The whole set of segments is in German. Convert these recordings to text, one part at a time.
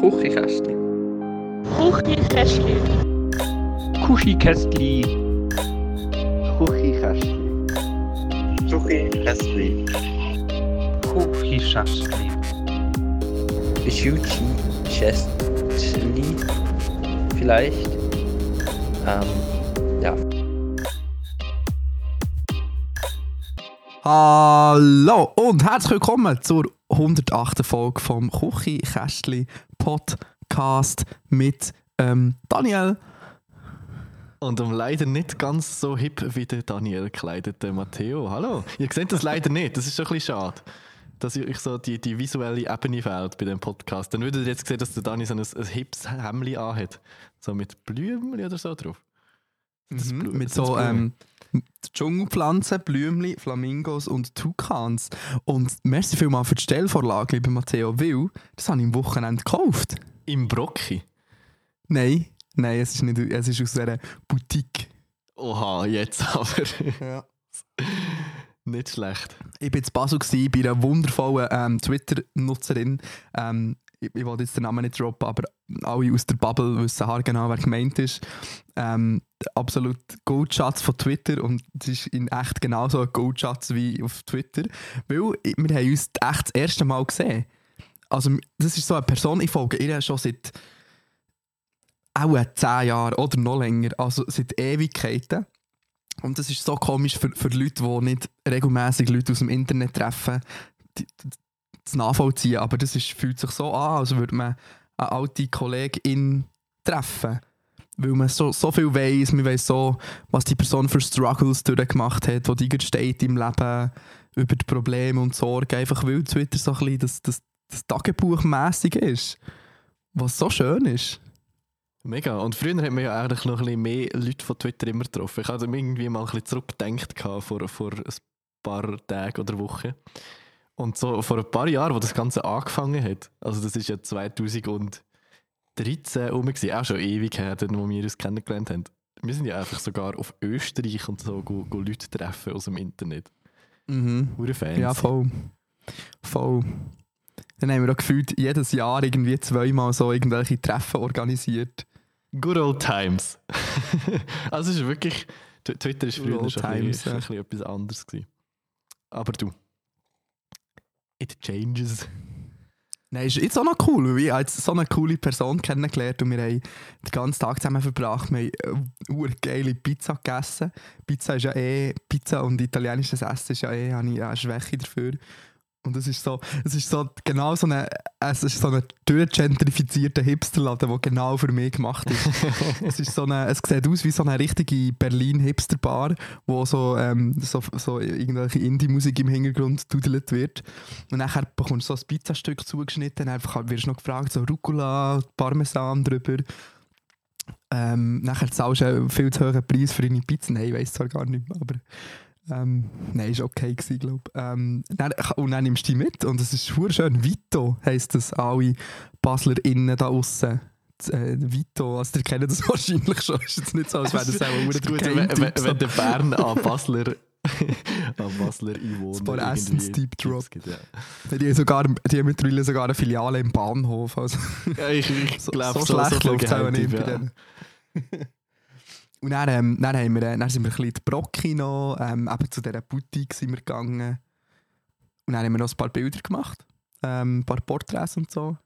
Kuchikästli. Kuchikästli. Kuchikästli. Kuchikästli. Kuchikästli. Kuchikästli. Kuchikästli. Vielleicht. Ähm, ja. Hallo und herzlich willkommen zur 108. Folge vom Küche-Kästli Podcast mit ähm, Daniel. Und um leider nicht ganz so hip wie der Daniel gekleidete Matteo. Hallo. Ihr seht das leider nicht, das ist schon ein bisschen schade. Dass euch so die, die visuelle Ebene fehlt bei dem Podcast. Dann würdet ihr jetzt sehen, dass der Dani so ein, ein hips Hemli anhat. So mit Blümchen oder so drauf. Das Mhm, mit so ähm, Dschungelpflanzen, Blümchen, Flamingos und Tukans. Und merci vielmals für die Stellvorlage, lieber Matteo, weil das habe ich am Wochenende gekauft. Im Brocki. Nein, nein, es ist, nicht, es ist aus einer Boutique. Oha, jetzt aber. Ja. nicht schlecht. Ich war in Basel gewesen, bei einer wundervollen ähm, Twitter-Nutzerin. Ähm, ich, ich wollte jetzt den Namen nicht droppen, aber alle aus der Bubble wissen haargenau, wer gemeint ist. Ähm, absolut Goldschatz von Twitter und es ist in echt genauso ein Goldschatz wie auf Twitter. Weil wir haben uns echt das erste Mal gesehen. Also das ist so eine Person, ich folge ihr schon seit auch 10 Jahren oder noch länger, also seit Ewigkeiten. Und das ist so komisch für, für Leute, die nicht regelmäßig Leute aus dem Internet treffen, die, zu nachvollziehen. Aber das ist, fühlt sich so an, als würde man eine alte Kollegin treffen. Weil man so, so viel weiß, man weiß so, was die Person für Struggles durchgemacht hat, wo die steht im Leben, über die Probleme und Sorgen. Einfach weil Twitter so ein bisschen das, das, das Tagebuchmässige ist. Was so schön ist. Mega. Und früher hat man ja eigentlich noch ein mehr Leute von Twitter immer getroffen. Ich habe irgendwie mal ein bisschen zurückgedacht vor, vor ein paar Tagen oder Wochen. Und so vor ein paar Jahren, wo das Ganze angefangen hat, also das ist ja 2013 rum, auch schon ewig her, dann, wo wir uns kennengelernt haben. Wir sind ja einfach sogar auf Österreich und so go, go Leute treffen aus dem Internet. Mhm. Hure Fans. Ja, voll. Voll. Dann haben wir auch gefühlt jedes Jahr irgendwie zweimal so irgendwelche Treffen organisiert. Good old times. also es ist wirklich, Tw- Twitter ist früher schon ein, times, bisschen, ja. ein bisschen etwas anderes gewesen. Aber du, it changes. Nein, ist auch noch cool, weil ich jetzt so eine coole Person kennengelernt und wir haben den ganzen Tag zusammen verbracht. Wir haben eine geile Pizza gegessen. Pizza ist ja eh, Pizza und italienisches Essen ist ja eh, habe ich eine Schwäche dafür. Und es ist so, es ist so genau so eine, es ist so ein durchgentrifizierter Hipsterladen, der genau für mich gemacht ist. es, ist so eine, es sieht aus wie so eine richtige Berlin-Hipster-Bar, wo so, ähm, so, so irgendwelche Indie-Musik im Hintergrund dudelt wird. Und nachher bekommst du so ein Pizzastück zugeschnitten, einfach wirst du noch gefragt, so Rucola, Parmesan drüber. Ähm, nachher zahlst du einen viel zu hohen Preis für deine Pizza. Nein, ich weiß zwar gar nicht mehr, aber ähm, nein, ist okay gewesen, glaube ich. Ähm, dann, und dann nimmst du die mit und es ist schön. Vito heisst das, alle BaslerInnen da aussen. Äh, Vito, also ihr kennt das wahrscheinlich schon. Ist jetzt nicht so, als wäre das auch ein ist gut, der wenn, wenn, wenn der Bern an Basler an Basler Einwohner Ein paar Essence-Deep Tipps Drop. Ja. Die haben, sogar, die haben mittlerweile sogar eine Filiale im Bahnhof. Also, Ja, ich ich so, glaube, so, so, schlecht so läuft es auch nicht bei denen. Und dann, ähm, dann, haben wir, äh, dann sind wir ein bisschen in die Brocki ähm, eben zu dieser Boutique sind wir gegangen. Und dann haben wir noch ein paar Bilder gemacht, ähm, ein paar Porträts und so.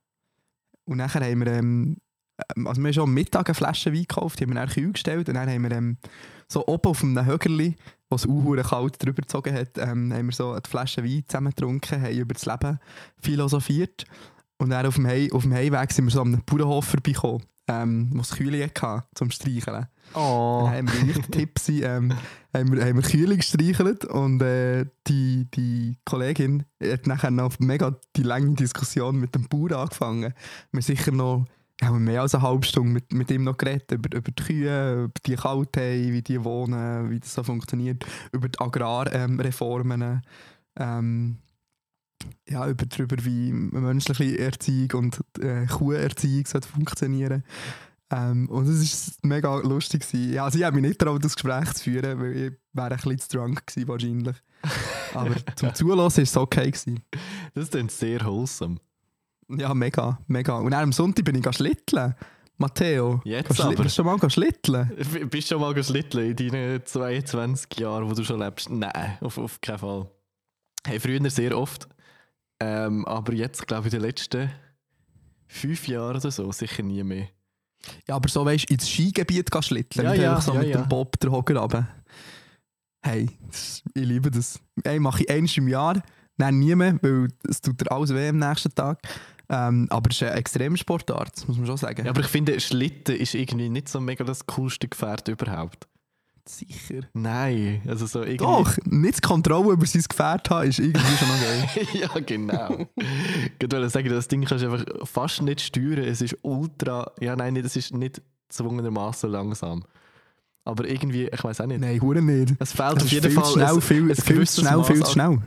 Und nachher haben wir, ähm, ähm, also wir haben schon am Mittag eine Flasche Wein gekauft, die haben wir dann kühl gestellt und dann haben wir ähm, so oben auf einem Högerli, wo es auch kalt drüber gezogen hat, ähm, haben wir so eine Flasche Wein zusammen getrunken, haben über das Leben philosophiert. Und dann auf dem, Hei auf dem Heimweg sind wir so einem Bauernhof vorbeigekommen, ähm, wo es Kühle hatte zum Streicheln. Oh. Dann haben wir nicht Tipsy, ähm, haben wir, haben wir Kühle gestreichelt und äh, die, die Kollegin hat nachher noch mega die lange Diskussion mit dem Bauern angefangen. Wir haben sicher noch ja, wir haben mehr als eine halbe Stunde mit, mit ihm noch geredet, über, über die Kühe, über die kalt haben, wie die wohnen, wie das so funktioniert, über die Agrarreformen, ähm, ja, über, darüber, wie menschliche Erziehung und äh, Kuherziehung sollte funktionieren ähm, und es war mega lustig. Gewesen. Ja, also ich habe mich nicht getraut, das Gespräch zu führen, weil ich wäre ein bisschen zu drunk gewesen, wahrscheinlich. Aber zum Zulassen war es okay. Gewesen. Das ist dann sehr wholesome. Ja, mega, mega. Und am Sonntag bin ich schlitteln. Matteo, Jetzt aber. bist du schon mal schlitteln? Bist du schon mal geschlitteln in deinen 22 Jahren, wo du schon lebst? Nein, auf, auf keinen Fall. Hey, früher sehr oft. Ähm, aber jetzt, glaube ich, in den letzten fünf Jahren oder so, sicher nie mehr. Ja, aber so weißt du, ins Skigebiet gehen schlitteln. Ja, ja, einfach so ja, mit ja. dem Bob der Hocker runter. Hey, das, ich liebe das. Ey, mache ich eins im Jahr, dann nie mehr, weil es tut dir alles weh am nächsten Tag. Ähm, aber es ist eine Extremsportart, das muss man schon sagen. Ja, aber ich finde, Schlitten ist irgendwie nicht so mega das coolste Gefährt überhaupt. Sicher. Nein, also so irgendwie. Doch, nicht die Kontrolle über sein Gefährt haben, ist irgendwie schon geil. ja, genau. ich wollte sagen, das Ding kannst du einfach fast nicht steuern. Es ist ultra. Ja, nein, es ist nicht zwungenermaßen langsam. Aber irgendwie, ich weiß auch nicht. Nein, hure nicht. Es fehlt Es auf jeden Fall schnell, ein, viel, ein viel schnell, Maß viel zu an- schnell.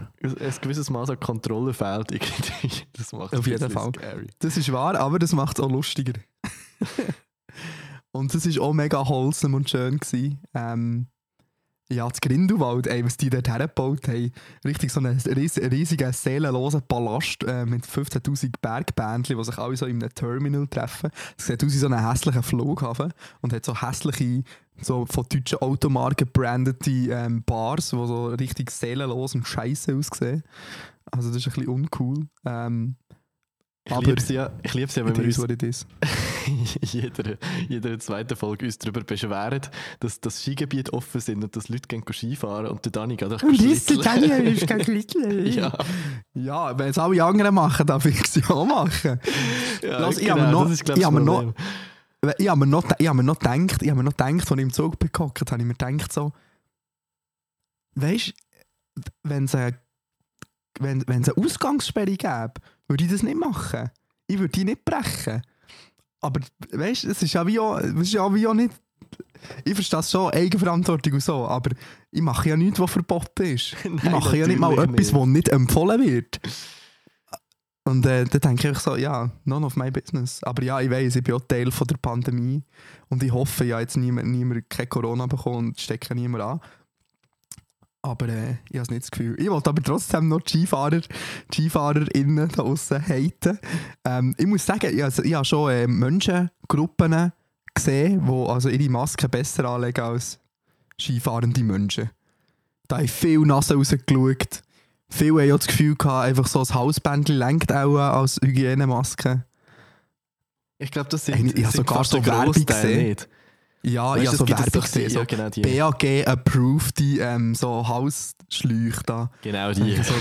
ein gewisses Maß an Kontrolle fehlt irgendwie. Das macht es Auf jeden Fall. Scary. Das ist wahr, aber das macht es auch lustiger. und es war auch mega wholesome und schön. Ähm, ja, das Grindelwald, ey, was die dort hergebaut haben, richtig so einen ries riesigen, seelenlosen Palast äh, mit 15'000 Bergbändchen, die sich alle so in einem Terminal treffen. Es sieht aus wie so einen hässlichen Flughafen und hat so hässliche, so von deutschen Automarken gebrandete ähm, Bars, die so richtig seelenlos und scheiße aussehen. Also das ist ein bisschen uncool. Ähm, Ich liebe es ja, ich lieb's ja wenn wir uns jeder, jeder zweiten Folge uns darüber beschweren, dass das Skigebiet offen sind und dass Leute gehen Skifahren und der Dani geht einfach schlitteln. Ja, Ja, wenn es alle anderen machen, darf ich es ja auch machen. ja Lass, ich genau, habe mir noch- ist, ich habe noch-. Ich habe mir noch, ich habe mir noch gedacht, ich habe mir noch gedacht, als ich im Zug bin gehockt, habe ich mir gedacht so, weißt du, wenn es eine, wenn, wenn es eine Ausgangssperre gäbe, würde ich das nicht machen. Ich würde die nicht brechen. Aber weißt du, es ist ja wie auch, es ist ja wie auch nicht. Ich verstehe es schon, Eigenverantwortung und so, aber ich mache ja nichts, was verboten ist. ich Nein, mache ja nicht mal etwas, was nicht empfohlen wird. Und äh, dann denke ich so, ja, none of my business. Aber ja, ich weiß, ich bin auch Teil von der Pandemie. Und ich hoffe, ja jetzt niemand, niemand kein Corona bekommen und stecke niemand an. Aber äh, ich habe nicht das Gefühl. Ich wollte aber trotzdem noch Skifahrer, SkifahrerInnen da draussen haten. Ähm, ich muss sagen, ich, also, ich habe schon äh, Menschengruppen gesehen, die also ihre Masken besser anlegen als skifahrende Menschen. Da haben viele Nase rausgeschaut. Viele haben ja das Gefühl gehabt, einfach so ein Hausbändchen lenkt auch als Hygienemaske. Ich glaube, das sind, ich habe sind sogar so Werbung gesehen. nicht. Ja, Weißt habe so Werbung die- gesehen, so ja, genau die. BAG-approved ähm, so Hausschläuche da. Genau die. So,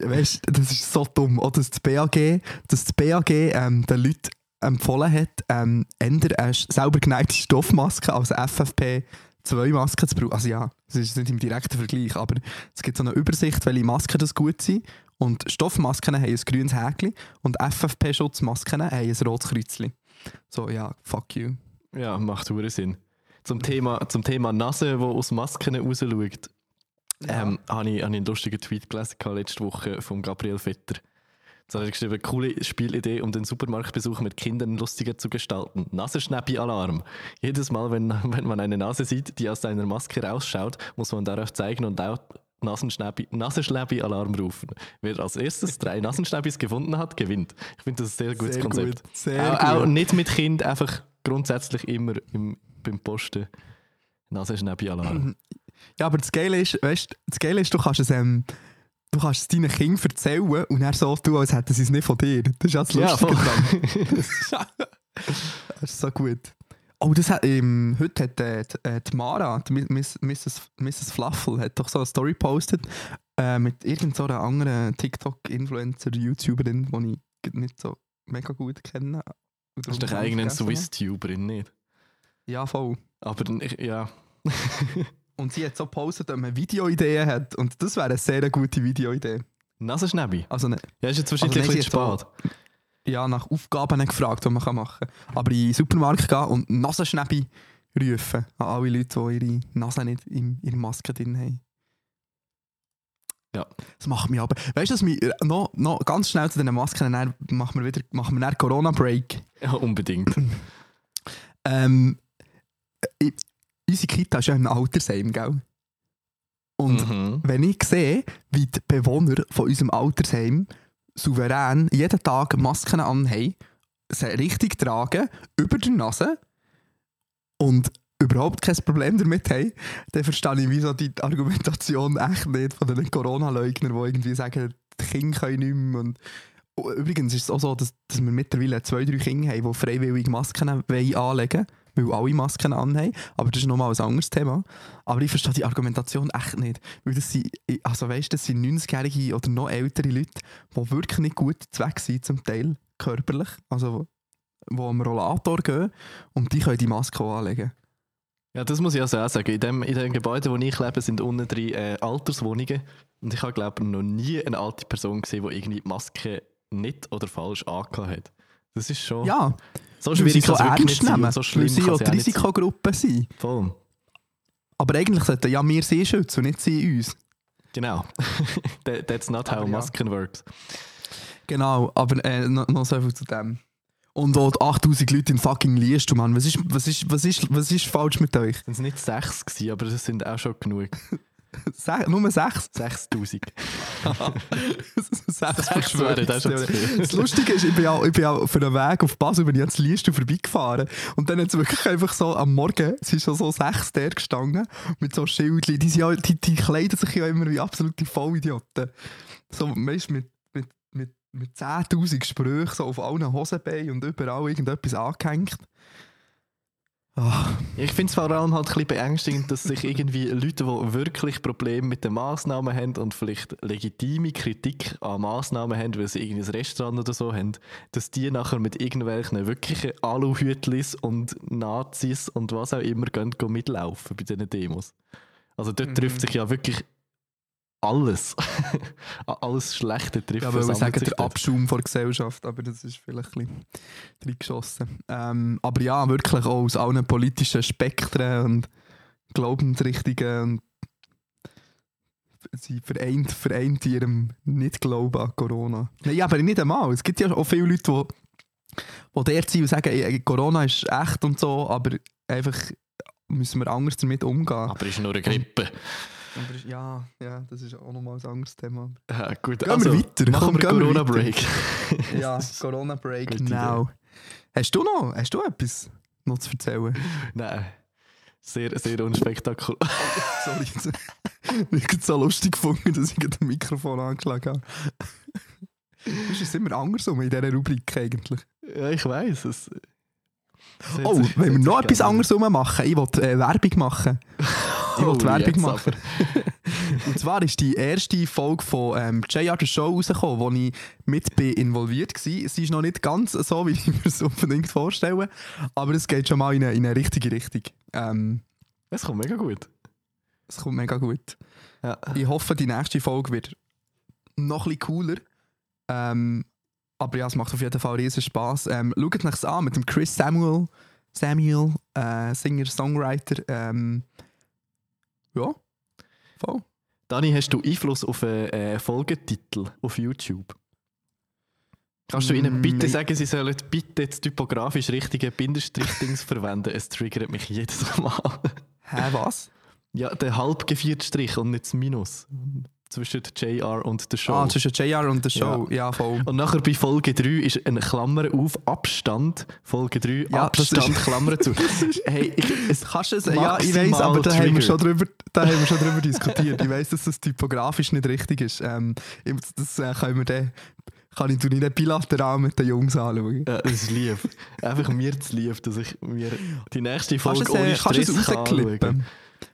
weißt du, das ist so dumm. Oder dass das BAG, dass das BAG ähm, den Leuten empfohlen hat, ähm, eher eine selber geneigte Stoffmaske als FFP2-Maske zu brauchen. Also ja, das ist nicht im direkten Vergleich, aber es gibt so eine Übersicht, welche Masken das gut sind. Und Stoffmasken haben ein grünes Häkchen und FFP-Schutzmasken haben ein rotes Kreuzchen. So, ja, fuck you. Ja, macht hure Sinn. Zum Thema, zum Thema Nase, die aus Masken rausschaut, ähm, habe ich, hab ich einen lustigen Tweet gelesen letzte Woche von Gabriel Vetter. Da hat er geschrieben, coole Spielidee, um den Supermarktbesuch mit Kindern lustiger zu gestalten. Nasenschnäppi-Alarm. Jedes Mal, wenn, wenn man eine Nase sieht, die aus einer Maske rausschaut, muss man darauf zeigen und laut Nasenschnäppi- Nasenschnäppi-Alarm rufen. Wer als erstes drei Nasenschnäppis gefunden hat, gewinnt. Ich finde das ein sehr gutes Sehr Konzept. gut, sehr auch, auch gut. nicht mit Kind, einfach grundsätzlich immer im, beim Posten Nasenschnäppi-Alarm. Ja, aber das Geile ist, weißt, das Geile ist, du kannst es, ähm, du kannst es deinen Kindern erzählen und er so tun, als hätten sie es nicht von dir. Das ist ja das Ja, Lustige dran. Das ist so gut. Oh, das hat, ähm, heute hat äh, die, äh, die Mara, die Miss, Mrs., Mrs. Fluffle, hat doch so eine Story gepostet äh, mit irgendeiner anderen TikTok-Influencer, YouTuberin, die ich nicht so mega gut kenne. Das ist darum doch eigentlich ein. Swiss-Tuberin, nicht? Ja, voll. Aber ja. Und sie hat so gepostet, ob man Videoideen hat. Und das wäre eine sehr gute Videoidee. Nasenschnäppi. Also ne, Ja, ist jetzt wahrscheinlich Also, nein, bisschen spät. ja, nach Aufgaben gefragt, die man machen kann. Aber in den Supermarkt gehen und Nasenschnäppi rufen an alle Leute, die ihre Nase nicht in ihrer Maske drin haben. Ja. Das macht mich aber. Weißt du, dass mich, äh, noch, noch ganz schnell zu den Masken, dann machen wir wieder machen wir Corona-Break. Ja, unbedingt. Ähm, ich, unsere Kita ist ja ein Altersheim, gell? Und Mhm. wenn ich sehe, wie die Bewohner von unserem Altersheim souverän jeden Tag Masken anhaben, sie richtig tragen, über der Nase und überhaupt kein Problem damit haben, dann verstehe ich wieso die Argumentation echt nicht von den Corona-Leugnern, die irgendwie sagen, die Kinder können nicht mehr. Und Oh, übrigens ist es auch so, dass, dass wir mittlerweile zwei, drei Kinder haben, die freiwillig Masken anlegen wollen, weil alle Masken anhaben. Aber das ist nochmal ein anderes Thema. Aber ich verstehe die Argumentation echt nicht. Weil das sind, also weißt, das sind 90-jährige oder noch ältere Leute, die wirklich nicht gut weg sind, zum Teil körperlich. Also, die am Rollator gehen und die können die Maske auch anlegen. Ja, das muss ich also auch sagen. In dem, in dem Gebäude, wo ich lebe, sind unten drei äh, Alterswohnungen. Und ich habe, glaube ich, noch nie eine alte Person gesehen, die irgendwie die Maske nicht oder falsch angehabt hat. Das ist schon Ja, so weil sie schwierig so ernst sein nehmen, so weil schlimm sie die ja sein. Risikogruppe sind. Voll. Aber eigentlich sollten ja wir sie schützen und nicht sie uns. Genau. That, that's not how Aber ja. Masken works. Genau, aber äh, noch, noch so viel zu dem. Und auch die 8000 Leute in fucking Liest, Mann. Was ist, was, ist, was, ist, was ist falsch mit euch? Es waren nicht sechs, gewesen, aber das sind auch schon genug. Se nur sechs? 6000. sechs wären das. Das Lustige ist, ich bin ja, ich bin ja für den Weg auf Basel bin ich ans Liest vorbeigefahren. Und dann hat es wirklich einfach so am Morgen, es ist schon so sechs der gestanden, mit so Schildchen. Die, sind ja, die, die kleiden sich ja immer wie absolute Vollidioten. So, weißt du, mit, mit, mit, mit 10.000 Sprüchen so auf allen Hosenbeinen und überall irgendetwas angehängt. Ah, Ich finde es vor allem halt ein bisschen beängstigend, dass sich irgendwie Leute, die wirklich Probleme mit den Massnahmen haben und vielleicht legitime Kritik an Massnahmen haben, weil sie irgendwie ein Restaurant oder so haben, dass die nachher mit irgendwelchen wirklichen Aluhütlis und Nazis und was auch immer gehen, gehen mitlaufen bei diesen Demos. Also dort Mhm. trifft sich ja wirklich alles. alles Schlechte trifft Ja, wir versammelt sagen, der. Abschaum der Gesellschaft, aber das ist vielleicht ein bisschen reingeschossen. Ähm, aber ja, wirklich auch aus allen politischen Spektren und Glaubensrichtungen und sie vereint, vereint in ihrem Nicht-Glauben an Corona. Nein, aber nicht einmal. Es gibt ja auch viele Leute, die, die dort sind und sagen, Corona ist echt und so, aber einfach müssen wir anders damit umgehen. Aber ist nur eine Grippe. Aber ja, ja, das ist auch nochmal ein anderes Thema. Ja, gut, Gehen wir weiter. Machen wir Corona-Break. Ja, Corona Break Gute now. Hast du noch, hast du etwas noch zu erzählen? Nein. Sehr, sehr unspektakulär. Sorry, ich habe es so lustig gefunden, dass ich das Mikrofon angeschlagen habe. Das ist immer andersrum in dieser Rubrik eigentlich. ja, ich weiß es. es Oh, wenn wir noch etwas andersrum machen, ich will äh, Werbung machen. Ich will Oh, Werbung machen. Und zwar ist die erste Folge von ähm, JR The Show rausgekommen, wo ich mit bin involviert war. Sie ist noch nicht ganz so, wie ich mir es unbedingt vorstelle, aber es geht schon mal in eine, in eine richtige Richtung. Ähm, Es kommt mega gut. es kommt mega gut. Ja. Ich hoffe, die nächste Folge wird noch ein cooler. Ähm, aber ja, es macht auf jeden Fall riesen Spass. Ähm, schaut euch an mit dem Chris Samuel, Samuel äh, Singer, Songwriter. Ähm, ja, voll. Dani, hast du Einfluss auf einen äh, Folgetitel auf YouTube? Kannst du ihnen Mm, bitte sagen, sie sollen bitte das typografisch richtige Bindestrich-Dings verwenden? Es triggert mich jedes Mal. Hä, was? ja, der halbgevierte Strich und nicht das Minus. Zwischen JR und der Show. Ah, zwischen JR und der Show. Ja, voll. Und nachher bei Folge 3 ist eine Klammer auf Abstand. Folge 3 Ja, Abstand, Klammer zu. hey, ich, es Kannst du es? Ja, ich weiß, aber da haben, wir schon drüber, da haben wir schon drüber diskutiert. Ich weiß, dass das typografisch nicht richtig ist. Ähm, das äh, können wir dann, kann ich nicht bilateral mit den Jungs anschauen. Ja, das ist lieb. Einfach mir zu lieb, dass ich mir die nächste Kannst Folge du es, ohne äh, kannst du Stress es kann rausklippen?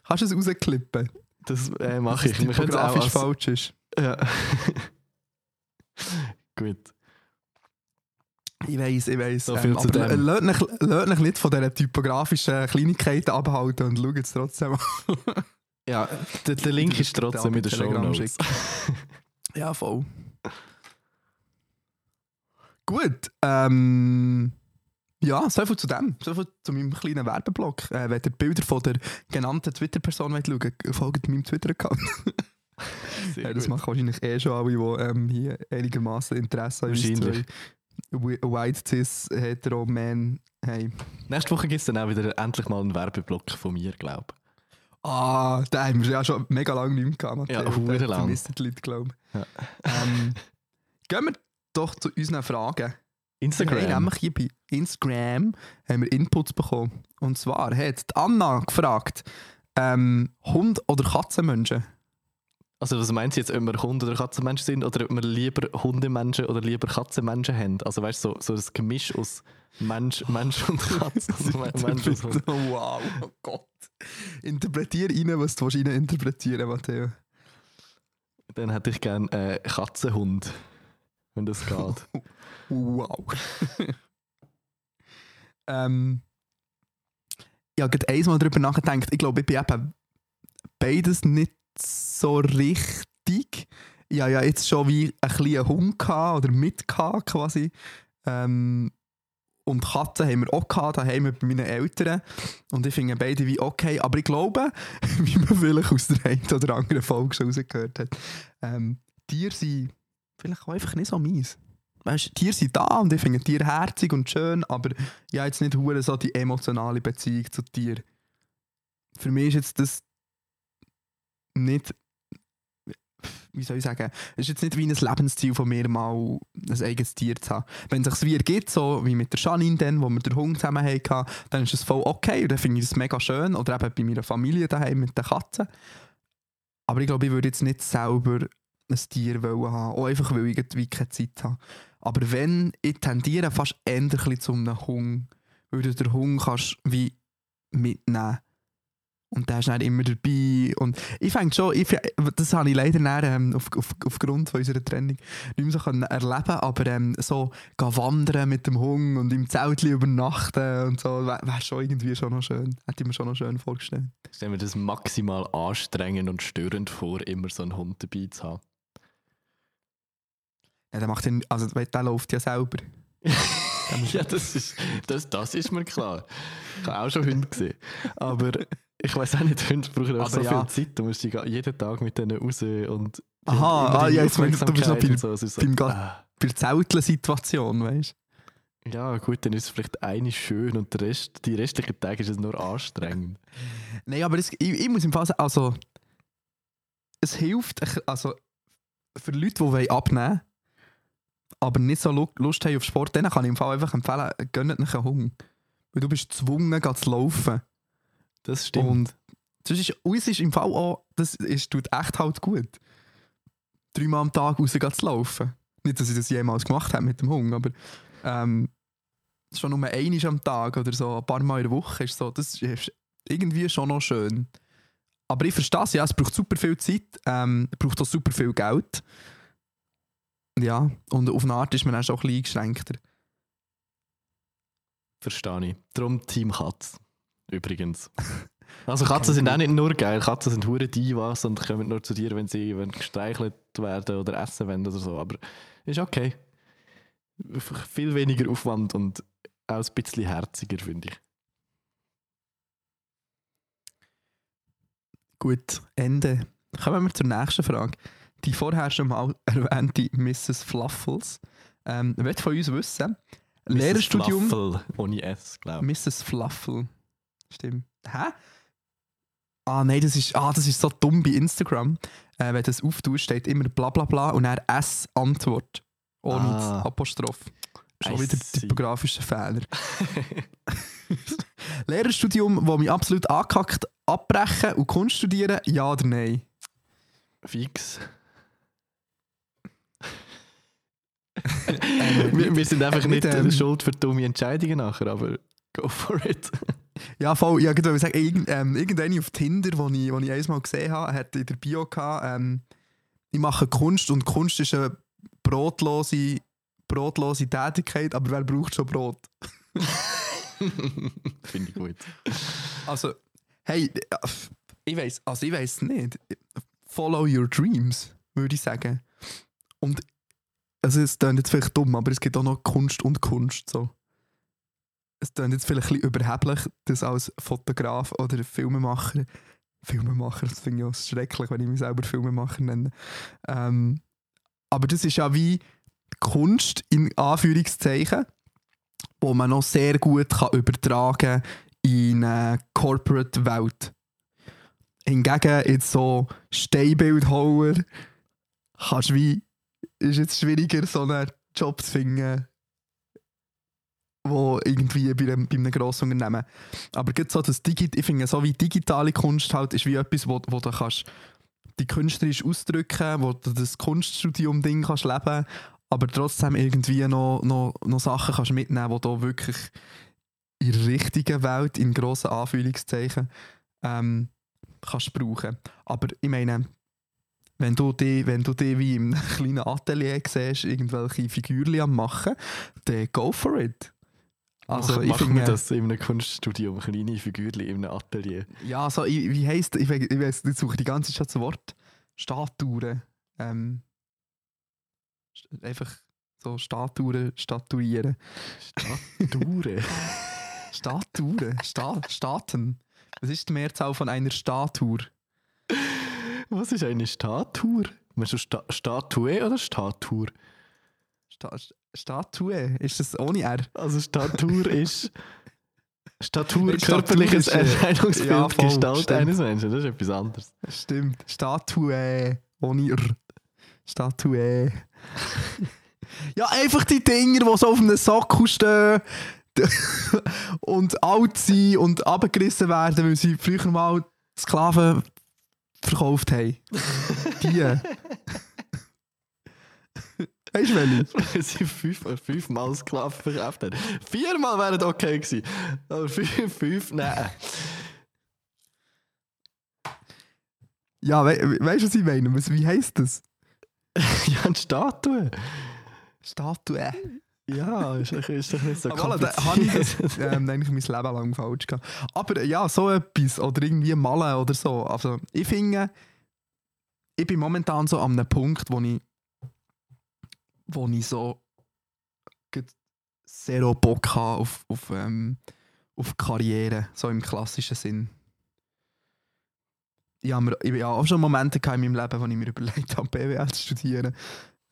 Kannst du es rausklippen? Das äh, mache ich. Können es typografisch als, falsch ist. ja. Gut. Ich weiß, ich weiß. So viel zu aber dem. lasst euch, lasst euch nicht von diesen typografischen Kleinigkeiten abhalten und schaut es trotzdem an. Ja, der, der Link ist trotzdem in der Show Notes. Ja, voll. Gut. Ähm, ja, so viel zu dem. So viel zu meinem kleinen Werbeblock. Äh, wenn ihr Bilder von der genannten Twitter-Person wollt schauen folgt meinem Twitter-Account. Sehr Ja, das machen wahrscheinlich eh schon alle, die ähm, hier einigermaßen Interesse uns Wahrscheinlich. White Cis Hetero Man haben. Nächste Woche gibt es dann auch wieder endlich mal einen Werbeblock von mir, glaube ich. Ah, den haben wir ja schon mega lange nicht mehr gehabt. Ja, Den lang. vermissen die Leute, glaube ich. Ja. Ähm, gehen, wir, doch zu unseren Fragen. Instagram. Wir haben nämlich hier bei Instagram haben wir Inputs bekommen. Und zwar hat Anna gefragt, ähm, Hund oder Katzenmenschen? Also was meinst du jetzt, ob wir Hund- oder Katzenmenschen sind oder ob wir lieber Hundemenschen oder lieber Katzenmenschen haben? Also weißt du, so, so das Gemisch aus Mensch, Mensch und Katze. Also Me- Mensch und Hund. wow, oh Gott. Interpretier rein, was du rein interpretieren Matteo. Dann hätte ich gerne äh, Katzenhund, wenn das geht. Wow. ähm, ich habe einmal darüber nachgedacht. Ich glaube, ich bin eben beides nicht so richtig. Ich hatte ja jetzt schon wie ein kleinen Hund gehabt, oder mit gehabt, quasi. Ähm, und Katzen haben wir auch gehabt, daheim bei meinen Eltern. Und ich finde beide wie okay. Aber ich glaube, wie man vielleicht aus der einen oder anderen Folge schon rausgehört hat, ähm, Tiere sind vielleicht auch einfach nicht so mies. Weißt, Tiere sind da und ich finde Tiere herzig und schön, aber ich habe jetzt nicht so die emotionale Beziehung zu Tieren. Für mich ist jetzt das nicht, wie soll ich sagen, ist jetzt nicht wie ein Lebensziel von mir, mal ein eigenes Tier zu haben. Wenn es sich wie ergibt, so wie mit der Janine dann, wo wir den Hund zusammen hatten, dann ist es voll okay und dann finde ich es mega schön. Oder eben bei meiner Familie daheim mit den Katzen. Aber ich glaube, ich würde jetzt nicht selber ein Tier wollen haben, auch einfach, weil ich irgendwie keine Zeit habe. Aber wenn, ich tendiere fast eher zu einem Hund, weil du den Hund kannst wie mitnehmen und der ist dann immer dabei. Und ich fände schon, ich, das habe ich leider dann, ähm, auf, auf, aufgrund von unserer Trennung nicht mehr so können erleben aber ähm, so gehen wandern mit dem Hund und im Zelt übernachten und so, wäre wär schon irgendwie schon noch schön. Hätte ich mir schon noch schön vorgestellt. Ich stelle mir das maximal anstrengend und störend vor, immer so einen Hund dabei zu haben. Ja, der macht den, also der läuft ja selber. ja, das ist, das, das ist mir klar. Ich habe auch schon Hunde gesehen. Aber ich weiß auch nicht, Hunde brauchen auch Aber so ja. viel Zeit. Du musst jeden Tag mit denen raus und. Aha, ah, ja, jetzt meinst du, bist noch und so. Ist beim ah. Bei der Zeltle-Situation, weißt du? Ja, gut, dann ist es vielleicht eine schön und der Rest, die restlichen Tage ist es nur anstrengend. Nein, aber es, ich, ich muss im Fall sagen, also es hilft, also für Leute, die wollen abnehmen aber nicht so Lu- Lust haben auf Sport, denen kann ich im Fall einfach empfehlen, gönnt euch einen Hunger. Weil du bist gezwungen, zu laufen. Das stimmt. Und das ist, und es ist im Fall auch, das ist, tut echt halt gut. Dreimal am Tag raus zu laufen. Nicht, dass ich das jemals gemacht habe mit dem Hunger, aber ähm, schon nur einmal am Tag oder so, ein paar Mal in der Woche ist so, das ist irgendwie schon noch schön. Aber ich verstehe es, ja, es braucht super viel Zeit, ähm, es braucht auch super viel Geld. Ja, und auf eine Art ist man auch schon ein bisschen eingeschränkter. Verstehe ich. Darum Team Katz. Übrigens. Also Katzen sind auch nicht nur geil. Katzen sind hure Divas und kommen nur zu dir, wenn sie wenn gestreichelt werden oder essen wollen oder so. Aber ist okay. Viel weniger Aufwand und auch ein bisschen herziger, finde ich. Gut, Ende. Kommen wir zur nächsten Frage. Die vorher schon mal erwähnte Mrs. Fluffles ähm, will von uns wissen, Lehrerstudium... Flaffel, ohne S, glaube ich. Mrs. Fluffle. Stimmt. Hä? Ah nein, das ist, ah, das ist so dumm bei Instagram. Äh, wenn das auftust, steht immer bla bla bla und dann S-Antwort. Ohne Ah. Apostroph. Schon wieder typografischer Fehler. Lehrerstudium, das mich absolut angekackt, abbrechen und Kunst studieren, ja oder nein? Fix. Wir, wir sind einfach nicht, ähm, schuld für dumme Entscheidungen nachher, aber go for it. Ja, voll. Ich wollte sagen, irgend, ähm, irgendeine auf Tinder, wo ich, wo ich einmal gesehen habe, hat in der Bio gehabt, ähm, ich mache Kunst und Kunst ist eine brotlose, brotlose Tätigkeit, aber wer braucht schon Brot? Finde ich gut. Also, hey, ich weiß, also ich weiß nicht. Follow your dreams, würde ich sagen. Und also es klingt jetzt vielleicht dumm, aber es gibt auch noch Kunst und Kunst. So. Es klingt jetzt vielleicht ein bisschen überheblich, das als Fotograf oder Filmemacher, Filmemacher, das finde ich auch schrecklich, wenn ich mich selber Filmemacher nenne. Ähm, aber das ist ja wie Kunst in Anführungszeichen, wo man noch sehr gut kann übertragen in eine Corporate-Welt. Hingegen jetzt so Steinbildhauer kannst du wie ist jetzt schwieriger, so eine Job zu finden, wo irgendwie bei einem, bei einem grossen Unternehmen. Aber gerade so das Digi ich finde, so wie digitale Kunst halt ist wie etwas, wo, wo du kannst die künstlerisch ausdrücken, wo du das Kunststudium-Ding kannst leben, aber trotzdem irgendwie noch, noch, noch Sachen kannst mitnehmen, die du wirklich in der richtigen Welt, in grossen Anführungszeichen, ähm, kannst brauchen. Aber ich meine, wenn du die, wenn du die wie im kleinen Atelier siehst, irgendwelche Figürchen am machen, dann go for it. Also, Also ich finde, das in einem Kunststudium, kleine Figürchen in einem Atelier. ja, so, ich, wie heisst, ich, ich weiß, ich suche die ganze Zeit das Wort, Statuen. Ähm, einfach so Statuen statuieren. Statue. Statuen, Sta Staaten. Was ist die Mehrzahl von einer Statue? Was ist eine Statue? Meinst du Sta Statue oder Statue? Sta Statue, ist das ohne R? Also Statur ist Statur, körperliches ist, äh, Erscheinungsbild, ja, voll, Gestalt stimmt. eines Menschen. Das ist etwas anderes. Stimmt, Statue, ohne R. Statue. ja, einfach die Dinger, die so auf einem Sockel stehen und alt sind und abgerissen werden, weil sie früher mal Sklaven verkauft haben. Die. weißt du, welche? Sie fünf, fünfmal Sklaven verkauft haben. Viermal wären okay gewesen. Aber fünf, fünf nein. Ja, we weißt du, was ich meine? Wie heisst das? Ja, eine Statue. Statue. Ja, ist doch, ist doch nicht so Aber da habe ich das kompliziert. ähm, eigentlich mein Leben lang falsch gehabt. Aber äh, ja, so etwas oder irgendwie malen oder so. Also ich finde, ich bin momentan so an einem Punkt, wo ich, wo ich so sehr Bock habe auf, auf, ähm, auf Karriere, so im klassischen Sinn. Ich habe, mir, ich habe auch schon Momente in meinem Leben, wo ich mir überlegt habe, BWL zu studieren.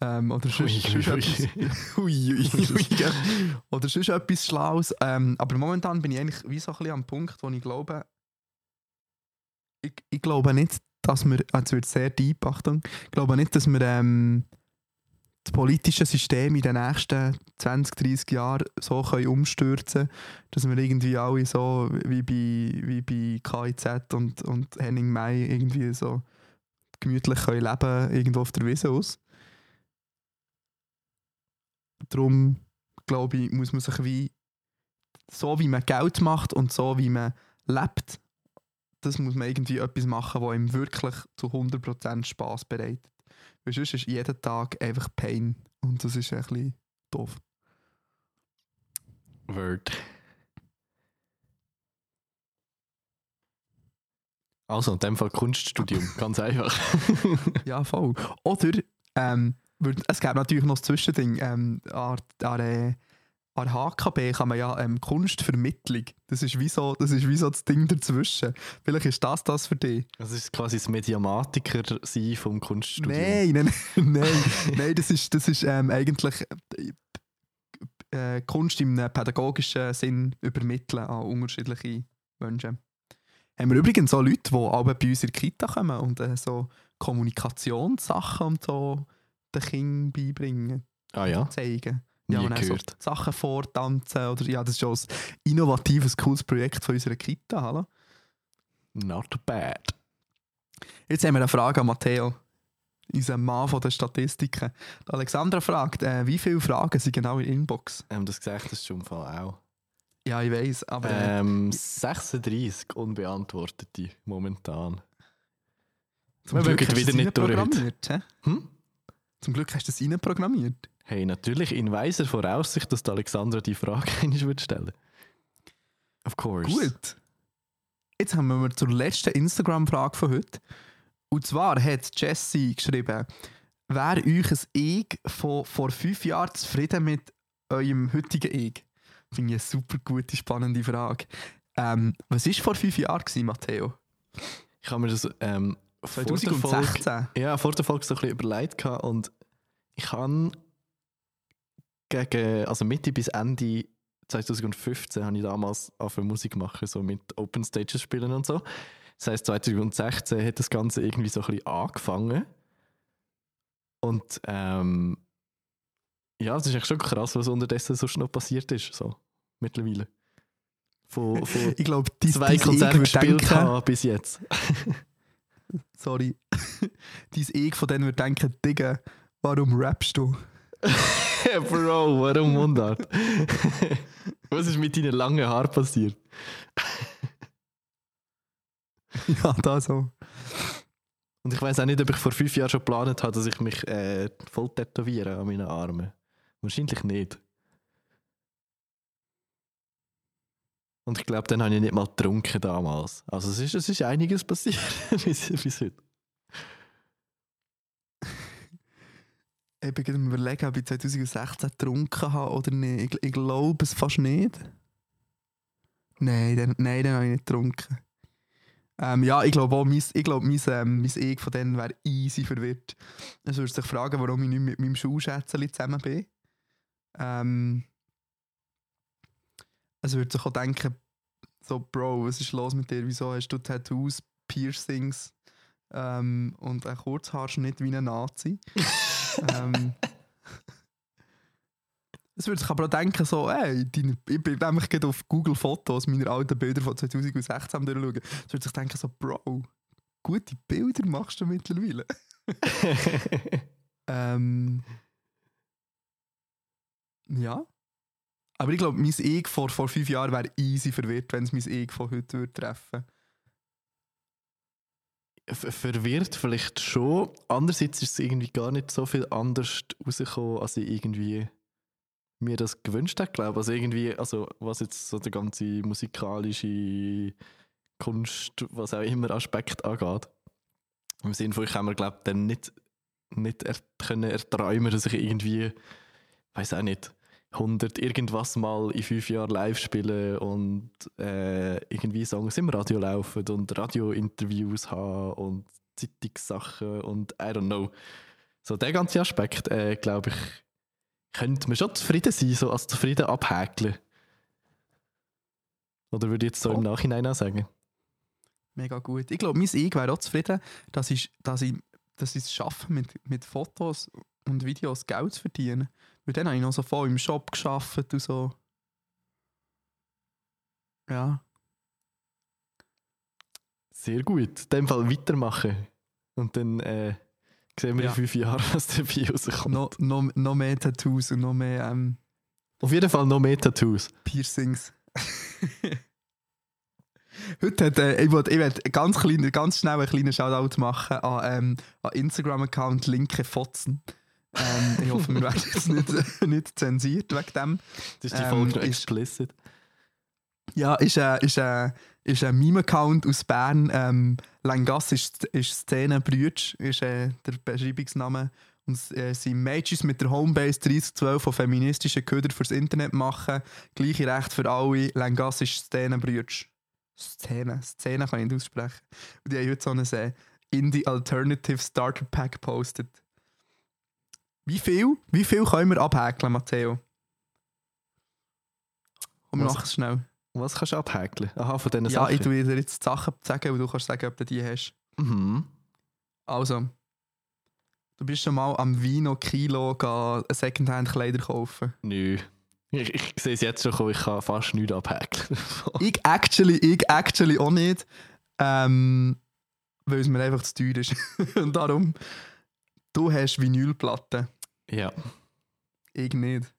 Ähm, oder sonst, Ui, sonst ui, etwas, ui, oder sonst etwas Schlaues. Ähm, aber momentan bin ich eigentlich wie so ein bisschen am Punkt, wo ich glaube, ich, ich glaube nicht, dass wir, ah, jetzt wird sehr deep, Achtung, ich glaube nicht, dass wir ähm, das politische System in den nächsten 20, 30 Jahren so können umstürzen können, dass wir irgendwie alle so wie bei, wie bei KIZ und, und Henning May irgendwie so gemütlich können leben irgendwo auf der Wiese aus. Darum glaube ich, muss man sich wie so wie man Geld macht und so wie man lebt, das muss man irgendwie etwas machen, was ihm wirklich zu 100% Spaß bereitet. Weil sonst ist jeden Tag einfach Pain und das ist ein bisschen doof. Word. Also, in dem Fall Kunststudium, ganz einfach. Ja, voll. Oder ähm, es gäbe natürlich noch das Zwischending. Ähm, an, an, äh, an HKB kann man ja ähm, Kunstvermittlung. Das ist, wie so, das ist wie so das Ding dazwischen. Vielleicht ist das das für dich. Das ist quasi das Mediamatiker sein vom Kunststudium. Nein, nein, nein, nein, das ist, das ist ähm, eigentlich äh, Kunst im pädagogischen Sinn übermitteln an unterschiedliche Menschen. Haben wir übrigens auch Leute, die auch bei uns in die Kita kommen und äh, so Kommunikationssachen und so den Kindern beibringen, Ah ja, zeigen. nie und so. Sachen vortanzen oder ja, das ist auch ein innovatives, cooles Projekt von unserer Kita. Hallo? Not bad. Jetzt haben wir eine Frage an Matteo, unseren Mann von den Statistiken. Die Alexandra fragt, äh, wie viele Fragen sind genau in der Inbox? Ähm, das gesagt hast du im Fall auch. Ja, ich weiß, aber äh, Ähm, 36 unbeantwortete momentan. zum wir Glück wieder das nicht durch? Hm? Zum Glück hast du das reinprogrammiert. Hey, natürlich in weiser Voraussicht, dass die Alexandra die Frage einmal wird stellen. Of course. Gut. Jetzt kommen wir zur letzten Instagram-Frage von heute. Und zwar hat Jessie geschrieben, wäre euch ein Ich von vor fünf Jahren zufrieden mit eurem heutigen Ich? Finde ich eine super gute, spannende Frage. Ähm, was war vor fünf Jahren, gewesen, Matteo? Ich habe mir das ähm, vor der Folge 2016? Ja, vor der Folge so ein bisschen überlegt und ich habe gegen, also Mitte bis Ende 2015 habe ich damals angefangen Musik machen, so mit Open Stages spielen und so. Das heisst, 2016 hat das Ganze irgendwie so ein bisschen angefangen. Und ähm, Ja, es ist echt schon krass, was unterdessen so schnell passiert ist. So, mittlerweile. Von, von Ich glaube, zwei Konzerten gespielt habe bis jetzt. Sorry. Dein Ich von denen würde denken, Digga, warum rappst du? Bro, warum Mundart? was ist mit deinen langen Haaren passiert? ja, da so. Und ich weiß auch nicht, ob ich vor fünf Jahren schon geplant habe, dass ich mich äh, voll tätowiere an meinen Armen. Wahrscheinlich nicht. Und ich glaube, dann habe ich nicht mal getrunken damals. Also es ist, es ist einiges passiert bis, bis heute. Ich bin gerade überlegen, ob ich 2016 getrunken habe oder nicht. Ich, ich glaube es fast nicht. Nein, dann, nein, dann habe ich nicht getrunken. Ähm, ja, ich glaube auch, mein, ich glaube, mein, ähm, von denen wäre easy verwirrt. Es würde sich fragen, warum ich nicht mit meinem Schulschätzchen zusammen bin. Ähm, es würde sich auch denken, so, Bro, was ist los mit dir? Wieso hast du Tattoos, Piercings ähm, und einen Kurzhaarschnitt wie ein Nazi? ähm, es würde sich aber auch denken, so, ey, deine, ich bin nämlich gerade auf Google Fotos meiner alten Bilder von 2016 durchschauen. Es würde sich denken, so, Bro, gute Bilder machst du mittlerweile. ähm, ja. Aber ich glaube, mein Ich vor, vor fünf Jahren wäre easy verwirrt, wenn es mein Ich von heute würde treffen Ver- Verwirrt vielleicht schon. Andererseits ist es irgendwie gar nicht so viel anders rausgekommen, als ich irgendwie mir das gewünscht hätte, glaube. Also irgendwie, also was jetzt so der ganze musikalische Kunst, was auch immer Aspekt angeht. Im Sinne von, ich kann mir, glaube ich, dann nicht, nicht er können erträumen, dass ich irgendwie, weiß auch nicht, 100 irgendwas mal in fünf Jahren live spielen und äh, irgendwie Songs im Radio laufen und Radiointerviews haben und Zeitungssachen und I don't know. So der ganze Aspekt, äh, glaube ich, könnte man schon zufrieden sein, so als zufrieden abhäkeln. Oder würde ich jetzt so Oh. im Nachhinein auch sagen? Mega gut. Ich glaube, mein Ich wäre auch zufrieden, dass ich, dass ich, dass ich es schaffe, mit, mit Fotos und Videos Geld zu verdienen. Weil dann habe ich noch so voll im Shop geschafft und so. Ja. Sehr gut. In dem Fall weitermachen. Und dann äh, sehen wir Ja. in fünf Jahren, was dabei rauskommt. Noch, noch, noch mehr Tattoos und noch mehr ähm, Auf jeden Fall noch mehr Tattoos. Piercings. Heute hat, äh, ich wollte ich wollt ganz, klein, ganz schnell einen kleinen Shoutout machen an, ähm, an Instagram-Account Linke Fotzen. Ähm, ich hoffe, wir werden jetzt nicht, nicht zensiert wegen dem. Das ist die Ähm, Folge ist- explicit. Ja, ist ein, ist ein, ist ein Meme-Account aus Bern. Ähm, Langas ist, ist Szenenbrütsch, ist äh, der Beschreibungsname. Und es äh, sind Mädchen mit der Homebase 3012 von feministischen Köder fürs Internet machen. Gleiche Recht für alle. Langas ist Szenenbrütsch. Szene, Szene kann ich nicht aussprechen. Und die haben heute so ein äh, Indie Alternative Starter Pack gepostet. Wie viel? Wie viel können wir abhäkeln, Matteo? Und machen es schnell. Was kannst du abhäkeln? Aha, von diesen Ja, Sachen. ich tue dir jetzt Sachen sagen und du kannst sagen, ob du die hast. Mhm. Also, du bist schon mal am Vino Kilo Secondhand-Kleider kaufen. Nö. Ich, ich sehe es jetzt schon, kommen, ich kann fast nichts abhäkeln. Ich actually, ich actually auch nicht, ähm, weil es mir einfach zu teuer ist. und darum, du hast Vinylplatten, ja. ich nicht.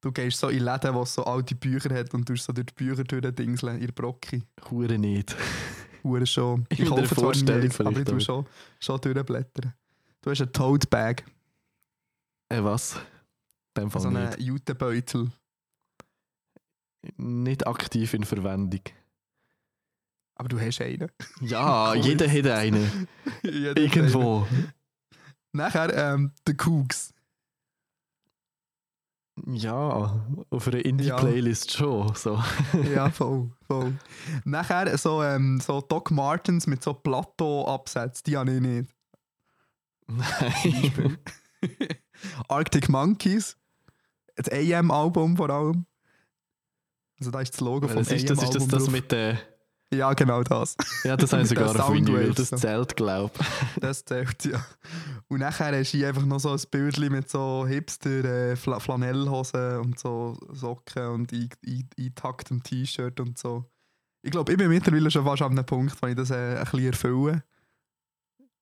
Du gehst so in Läden, wo so alte Bücher hat und tust so durch die Bücher durchdingseln, in der Brocki. Hure nicht. Hure schon. Ich der kaufe zwar eins, aber ich tue schon, schon durchblättern. Du hast eine Tote Bag. Äh, was? Dem Fall so nicht. einen Jutebeutel. Nicht aktiv in Verwendung. Aber du hast einen. Ja, jeder hat einen. Hat einen. Nachher ähm, der Cougs. Ja, auf einer Indie-Playlist schon. So. Ja, voll, voll. Nachher so, ähm, so Doc Martens mit so Plateau-Absätzen, die habe ich nicht. Nein. Arctic Monkeys. Das AM-Album vor allem. Also da ist das Logo vom Das ist, das ist das, AM-Album das mit den Ja, genau das. Ja, das haben sogar auf Vinyl. Das zählt, glaube Das zählt, ja. Und nachher hast du hier einfach noch so ein Bildchen mit so Hipster äh, und so Socken und ein- ein- eingetaktem T-Shirt und so. Ich glaube, ich bin mittlerweile schon fast an einem Punkt, wo ich das äh, ein bisschen erfülle.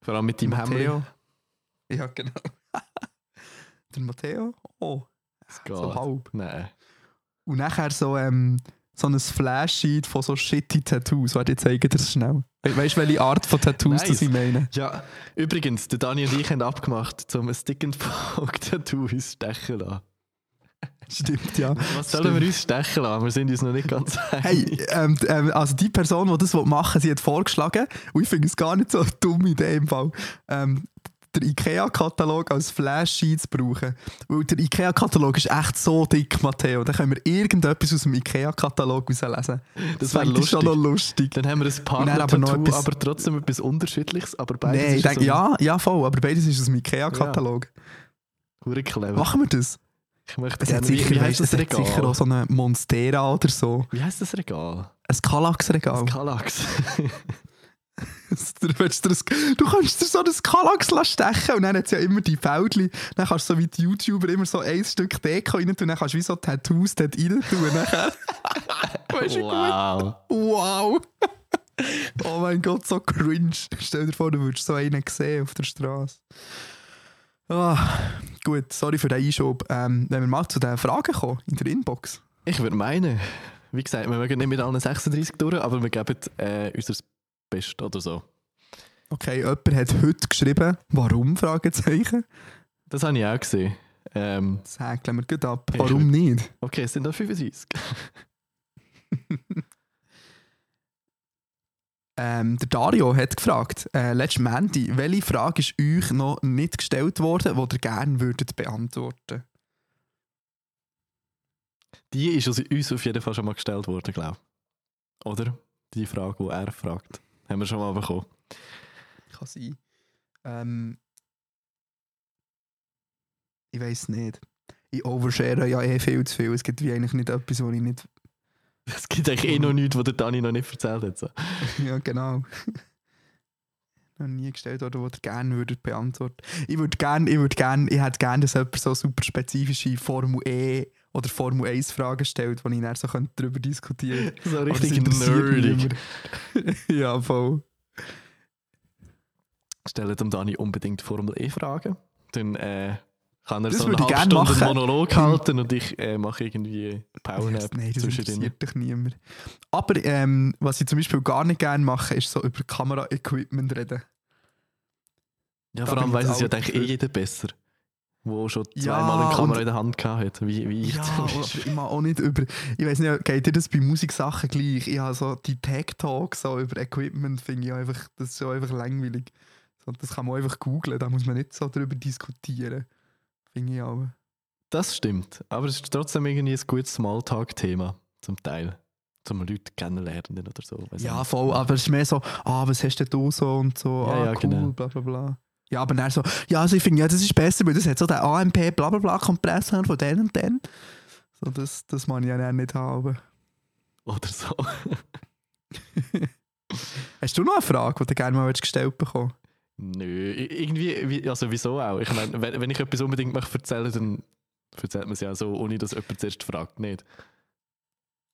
Vor allem mit deinem Hemd. Ja, genau. Der Matteo? Oh, so halb. Nein. Und nachher so, ähm, so ein Flashsheet von so shitty Tattoos. Warte, ich zeige dir das schnell. We weißt du, welche Art von Tattoos Nice. das ich meine? Ja, übrigens, der Dani und ich haben abgemacht, zum Stick and Poke Tattoo uns stechen lassen. Stimmt, ja. Was sollen wir uns stechen lassen? Wir sind uns noch nicht ganz Hey, ähm, ähm, also die Person, die das machen will, sie hat vorgeschlagen, und ich finde es gar nicht so eine dumme Idee im Fall, ähm, den IKEA-Katalog als Flashsheet zu brauchen. Weil der IKEA-Katalog ist echt so dick, Matteo. Da können wir irgendetwas aus dem IKEA-Katalog rauslesen. Das wäre ich schon lustig. noch lustig. Dann haben wir ein dann aber noch aber, etwas- trotzdem etwas Unterschiedliches. Aber beides ich ist denke, so ja, ja, voll, aber beides ist aus dem IKEA-Katalog. hure clever. Machen wir das? Ich möchte Es gerne, hat wie, sicher, wie weißt, heißt es das Regal? sicher auch so eine Monstera oder so. Wie heißt das Regal? Ein Kallax-Regal. Das Kallax. Du kannst dir so ein Kallax stechen und dann hat es ja immer die Feldchen. Dann kannst du so wie die YouTuber immer so ein Stück Deko rein tun, dann kannst du wie so Tattoos dort rein tun. Weißt du, wie gut? wow. Wow! oh mein Gott, so cringe. Stell dir vor, du würdest so einen sehen auf der Straße. Ah, gut, sorry für den Einschub. Ähm, wenn wir mal zu den Fragen kommen, in der Inbox. Ich würde meinen, wie gesagt, wir mögen nicht mit allen 36 durch, aber wir geben äh, unser Bestes oder so. Okay, jemand hat heute geschrieben, warum? Fragezeichen. Das habe ich auch gesehen. Ähm, Das häkeln wir gut ab. Warum nicht? okay, es sind noch 35. Ähm, der Dario hat gefragt, äh, letztes Mandy, welche Frage ist euch noch nicht gestellt worden, die ihr gerne würdet beantworten? Die ist uns auf jeden Fall schon mal gestellt worden, glaube ich. Oder? Die Frage, die er fragt. Haben wir schon mal bekommen. Kann sein. Ähm, ich weiß nicht. Ich overshare ja eh viel zu viel. Es gibt wie eigentlich nicht etwas, was ich nicht. Es gibt eigentlich eh noch nichts, was der Dani noch nicht erzählt hat. So. ja, genau. noch nie gestellt worden, was ihr gerne würdet beantworten. Ich würde gerne, ich würde gerne, ich hätte gerne, dass jemand so super spezifische Formel E oder Formel 1 Fragen stellt, wo ich dann so darüber diskutieren könnte. So richtig nerdig. ja, voll. Stellen dem Dani unbedingt Formel E-Fragen. Dann äh, kann er Das so eine würde ich halbe gerne Stunde machen. Monolog halten und ich äh, mache irgendwie Powernap Nein, das interessiert dich niemand. Aber ähm, was ich zum Beispiel gar nicht gerne mache, ist so über Kamera-Equipment reden. Ja, Da vor allem weiss es ja alt denke ich, für. eh jeder besser. Wo schon Ja, zweimal eine Kamera in der Hand gehabt hat. Wie, wie ich Ja, ich auch nicht über. Ich weiß nicht, geht dir das bei Musiksachen gleich? Ich habe so die Tech-Talks so über Equipment, finde ich einfach, das ist so einfach langweilig. Das kann man einfach googlen, da muss man nicht so darüber diskutieren. Finde ich aber. Das stimmt. Aber es ist trotzdem irgendwie ein gutes Smalltalk-Thema. Zum Teil. Zum Leute kennenlernen oder so. Ja, voll, aber es ist mehr so, ah, was hast denn du so und so, Ja, ah, ja, cool, genau. bla bla bla. Ja, aber dann so, ja, also ich finde, ja, das ist besser, weil das hat so den AMP bla bla bla Kompressor von den und den. So, das, das man ich ja dann nicht haben. Oder so. Hast du noch eine Frage, die du gerne mal gestellt bekommen Nö, irgendwie, wie- also wieso auch? Ich meine, wenn, wenn ich etwas unbedingt möchte erzählen, dann erzählt man es ja so, ohne dass jemand zuerst fragt, nicht?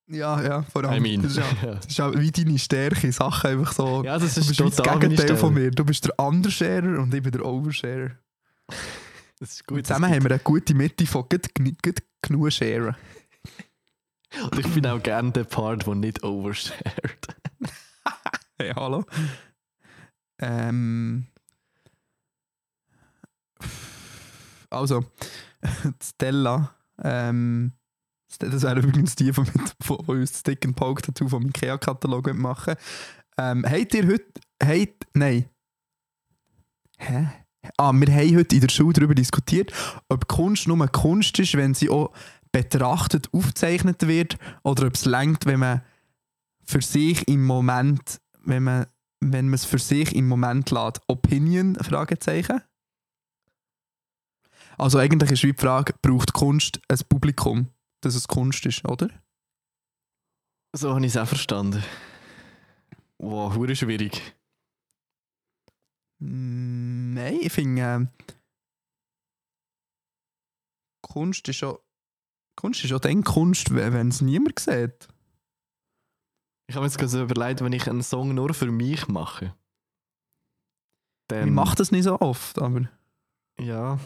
Ja, ja, vor allem. I mean, das, ist ja, das ist ja wie deine Stärke, Sachen einfach so. Ja, das du ist bist wie das total meine Gegenteil von mir. Du bist der Undersharer und ich bin der Oversharer. Das ist Und gut. zusammen haben wir eine gute Mitte von gut, gut genug Sharen. Und ich bin auch gerne der Part, der nicht overshared. Hey, hallo. Ähm. Also, Stella. Ähm, das wäre übrigens die, die mit- von uns das Stick and Poke Tattoo vom IKEA-Katalog machen. Ähm, habt ihr heute. Habt, nein. Hä? Ah, wir haben heute in der Schule darüber diskutiert, ob Kunst nur Kunst ist, wenn sie auch betrachtet, aufgezeichnet wird, oder ob es längt, wenn man für sich im Moment, wenn man, wenn es für sich im Moment lässt. Opinion? Fragezeichen. Also eigentlich ist die Frage, braucht Kunst ein Publikum, dass es Kunst ist, oder? So habe ich es auch verstanden. Wow, hure schwierig. Mm, Nein, ich finde, ähm, Kunst ist schon. Kunst ist schon dann Kunst, we- wenn es niemand sieht. Ich habe mir jetzt gerade so überlegt, wenn ich einen Song nur für mich mache. Dann, ich mache das nicht so oft, aber. Ja.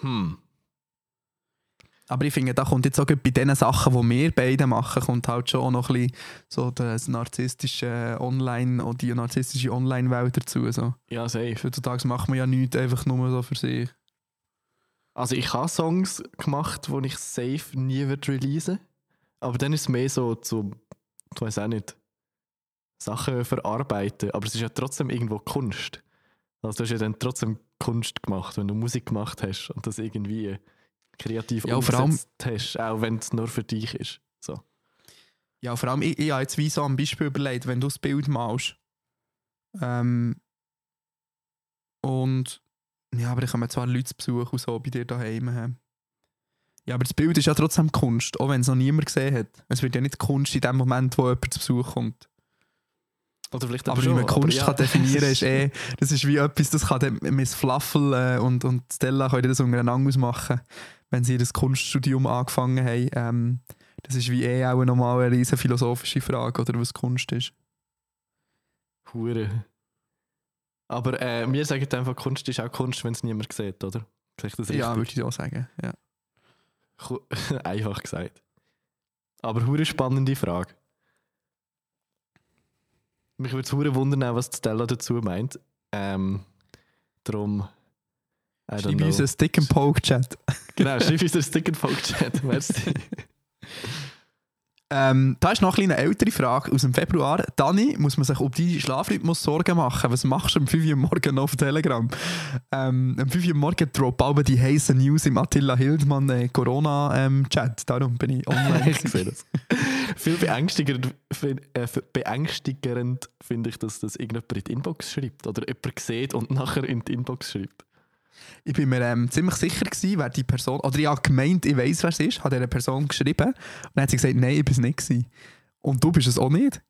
Hm. Aber ich finde, da kommt jetzt auch bei den Sachen, die wir beide machen, kommt halt schon auch noch ein bisschen so das narzisstische Online und die narzisstische Online-Welt dazu. So. Ja, safe. Heutzutage macht man ja nichts einfach nur so für sich. Also ich habe Songs gemacht, die ich safe nie wird releasen Aber dann ist es mehr so zu, ich weiß auch nicht, Sachen verarbeiten. Aber es ist ja trotzdem irgendwo Kunst. Also du hast ja dann trotzdem Kunst gemacht, wenn du Musik gemacht hast und das irgendwie kreativ Ja, allem- umgesetzt hast, auch wenn es nur für dich ist. So. Ja, vor allem, ich, ich habe jetzt wie so ein Beispiel überlegt, wenn du das Bild malst. Ähm, und ja, aber ich komme zwar Leute zu Besuch und so bei dir daheim. Ja, aber das Bild ist ja trotzdem Kunst, auch wenn es noch niemand gesehen hat. Es wird ja nicht Kunst in dem Moment, wo jemand zu Besuch kommt. Oder vielleicht Aber wie man Kunst ja. kann definieren ist eh, das ist wie etwas, das kann Miss Fluffel und, und Stella können das untereinander ausmachen, wenn sie das Kunststudium angefangen haben. Ähm, das ist wie eh auch nochmal eine riesen philosophische Frage, oder was Kunst ist. Hure. Aber äh, wir sagen einfach, Kunst ist auch Kunst, wenn es niemand sieht, oder? Ja, würde ich auch sagen. Ja. Einfach gesagt. Aber hure spannende Frage. Mich würde es wundern, was Stella dazu meint. Ähm, drum. Schreib know. uns einen Stick and Poke Chat. Genau, schreib uns einen Stick and Folk Chat. Merci. Ähm, da ist noch eine ältere Frage aus dem Februar. Dani, muss man sich um deinen Schlafrhythmus Sorgen machen? Was machst du um 5 Uhr morgen auf Telegram? Ähm, um 5 Uhr morgen droppt aber die heißen News im Attila Hildmann äh, Corona-Chat. Darum bin ich online. ich sehe das. Viel beängstigend, äh, beängstigend finde ich, dass das irgendjemand in die Inbox schreibt. Oder jemand sieht und nachher in die Inbox schreibt. Ich bin mir ähm, ziemlich sicher gewesen, wer die Person, oder ich habe gemeint, ich weiß, wer es ist, hat dieser Person geschrieben und dann hat sie gesagt, nein, ich bin es nicht gewesen. Und du bist es auch nicht.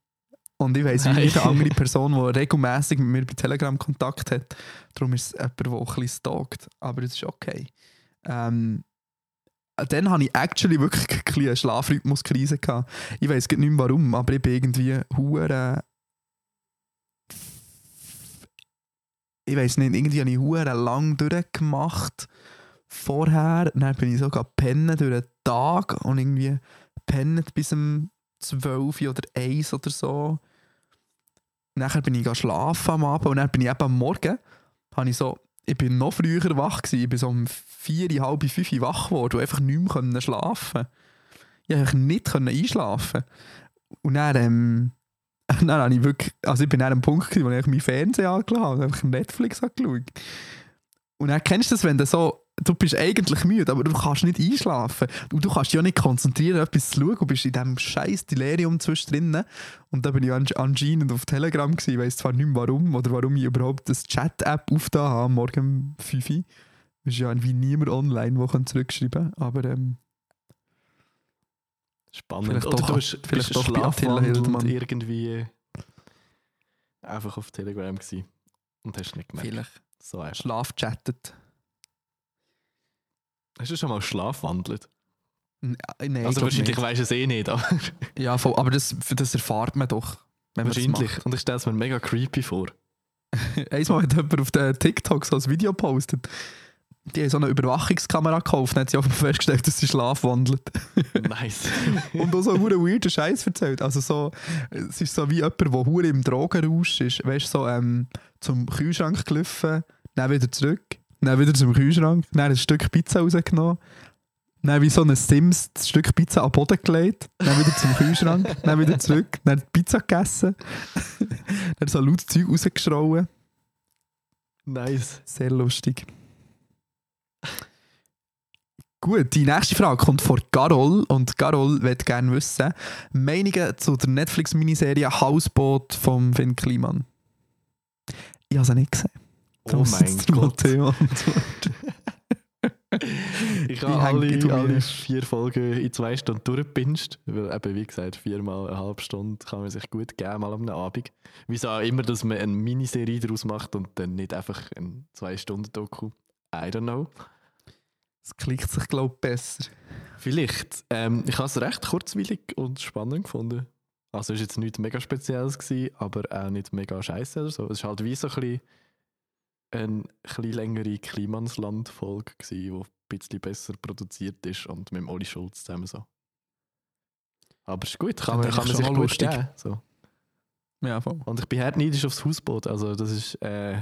Und ich weiss, wie eine andere Person, die regelmäßig mit mir bei Telegram Kontakt hat. Darum ist es jemand, der auch ein bisschen stalkt. Aber es ist okay. Ähm, dann hatte ich actually wirklich eine Schlafrhythmuskrise. Gehabt. Ich weiß nicht mehr warum, aber ich bin irgendwie hure ich weiß nicht, irgendwie habe ich hure lang durchgemacht vorher. Dann bin ich sogar pennen durch den Tag und irgendwie pennt bis um 12 oder 1 oder so. Nachher bin ich schlafen am Abend und dann bin ich eben am Morgen, habe ich so, ich bin noch früher wach gewesen, ich bin so um 4, halb 5 Uhr wach geworden und einfach nicht mehr schlafen. Ich konnte nicht einschlafen. Und dann, ähm, dann habe ich wirklich, also ich bin an einem Punkt gewesen, wo ich meinen Fernseher angelassen habe und einfach Netflix angeschaut. Und dann kennst du das, wenn du so, du bist eigentlich müde, aber du kannst nicht einschlafen. Und du kannst dich ja nicht konzentrieren, etwas zu schauen. Du bist in diesem scheiß Delirium zwischendrin. Und da bin ich an- anscheinend auf Telegram gewesen. Ich weiss zwar nicht mehr warum oder warum ich überhaupt das Chat-App aufgetan habe, morgen um 5 Uhr. Es ist ja irgendwie niemand online, der zurückschreiben kann. Aber ähm, Spannend. Vielleicht Oder doch- du bist, vielleicht doch Hildmann. irgendwie einfach auf Telegram gewesen und hast nicht gemerkt. vielleicht So einfach. schlafchattet. Hast du schon mal schlafwandelt? N- äh, Nein, also wahrscheinlich weisst du es eh nicht, aber Ja, voll, aber das, das erfahrt man doch. Wenn man wahrscheinlich. Und ich stelle es mir mega creepy vor. Einmal hat jemand auf TikTok so ein Video gepostet. Die haben so eine Überwachungskamera gekauft und hat sie einfach festgestellt, dass sie schlafwandelt. nice. und auch so einen weirden Scheiß erzählt. Also so, es ist so wie jemand, der hure im Drogenrausch ist. Weißt du, so ähm, zum Kühlschrank gelaufen, dann wieder zurück, dann wieder zum Kühlschrank, dann ein Stück Pizza rausgenommen, dann wie so ein Sims das Stück Pizza am Boden gelegt, dann wieder zum Kühlschrank, dann wieder zurück, dann die Pizza gegessen, dann so laut Zeug rausgeschrauen. nice. Sehr lustig. Gut, die nächste Frage kommt von Carol und Carol wird gerne wissen, Meinungen zu der Netflix-Miniserie Hausboot von Finn Kliman. Ich habe sie nicht gesehen. Da Oh mein Gott. Antworten. Ich habe alle, alle vier Folgen in zwei Stunden durchgepinscht. Weil eben, wie gesagt, viermal eine halbe Stunde kann man sich gut geben, mal am Abend. Wieso auch immer, dass man eine Miniserie daraus macht und dann nicht einfach ein zwei Stunden Doku. I don't know. Es klickt sich, glaube ich, besser. Vielleicht. Ähm, ich habe es recht kurzweilig und spannend gefunden. Also es war jetzt nichts mega Spezielles, gewesen, aber auch nicht mega scheiße oder so. Es ist halt wie so ein bisschen eine bisschen längere Klimansland-Folge, die ein bisschen besser produziert ist und mit dem Oli Schulz zusammen so. Aber ist gut, kann man, kann man sich lustig. geben. So. Ja, voll. Und ich bin hart neidisch aufs Hausboot. Also das ist äh,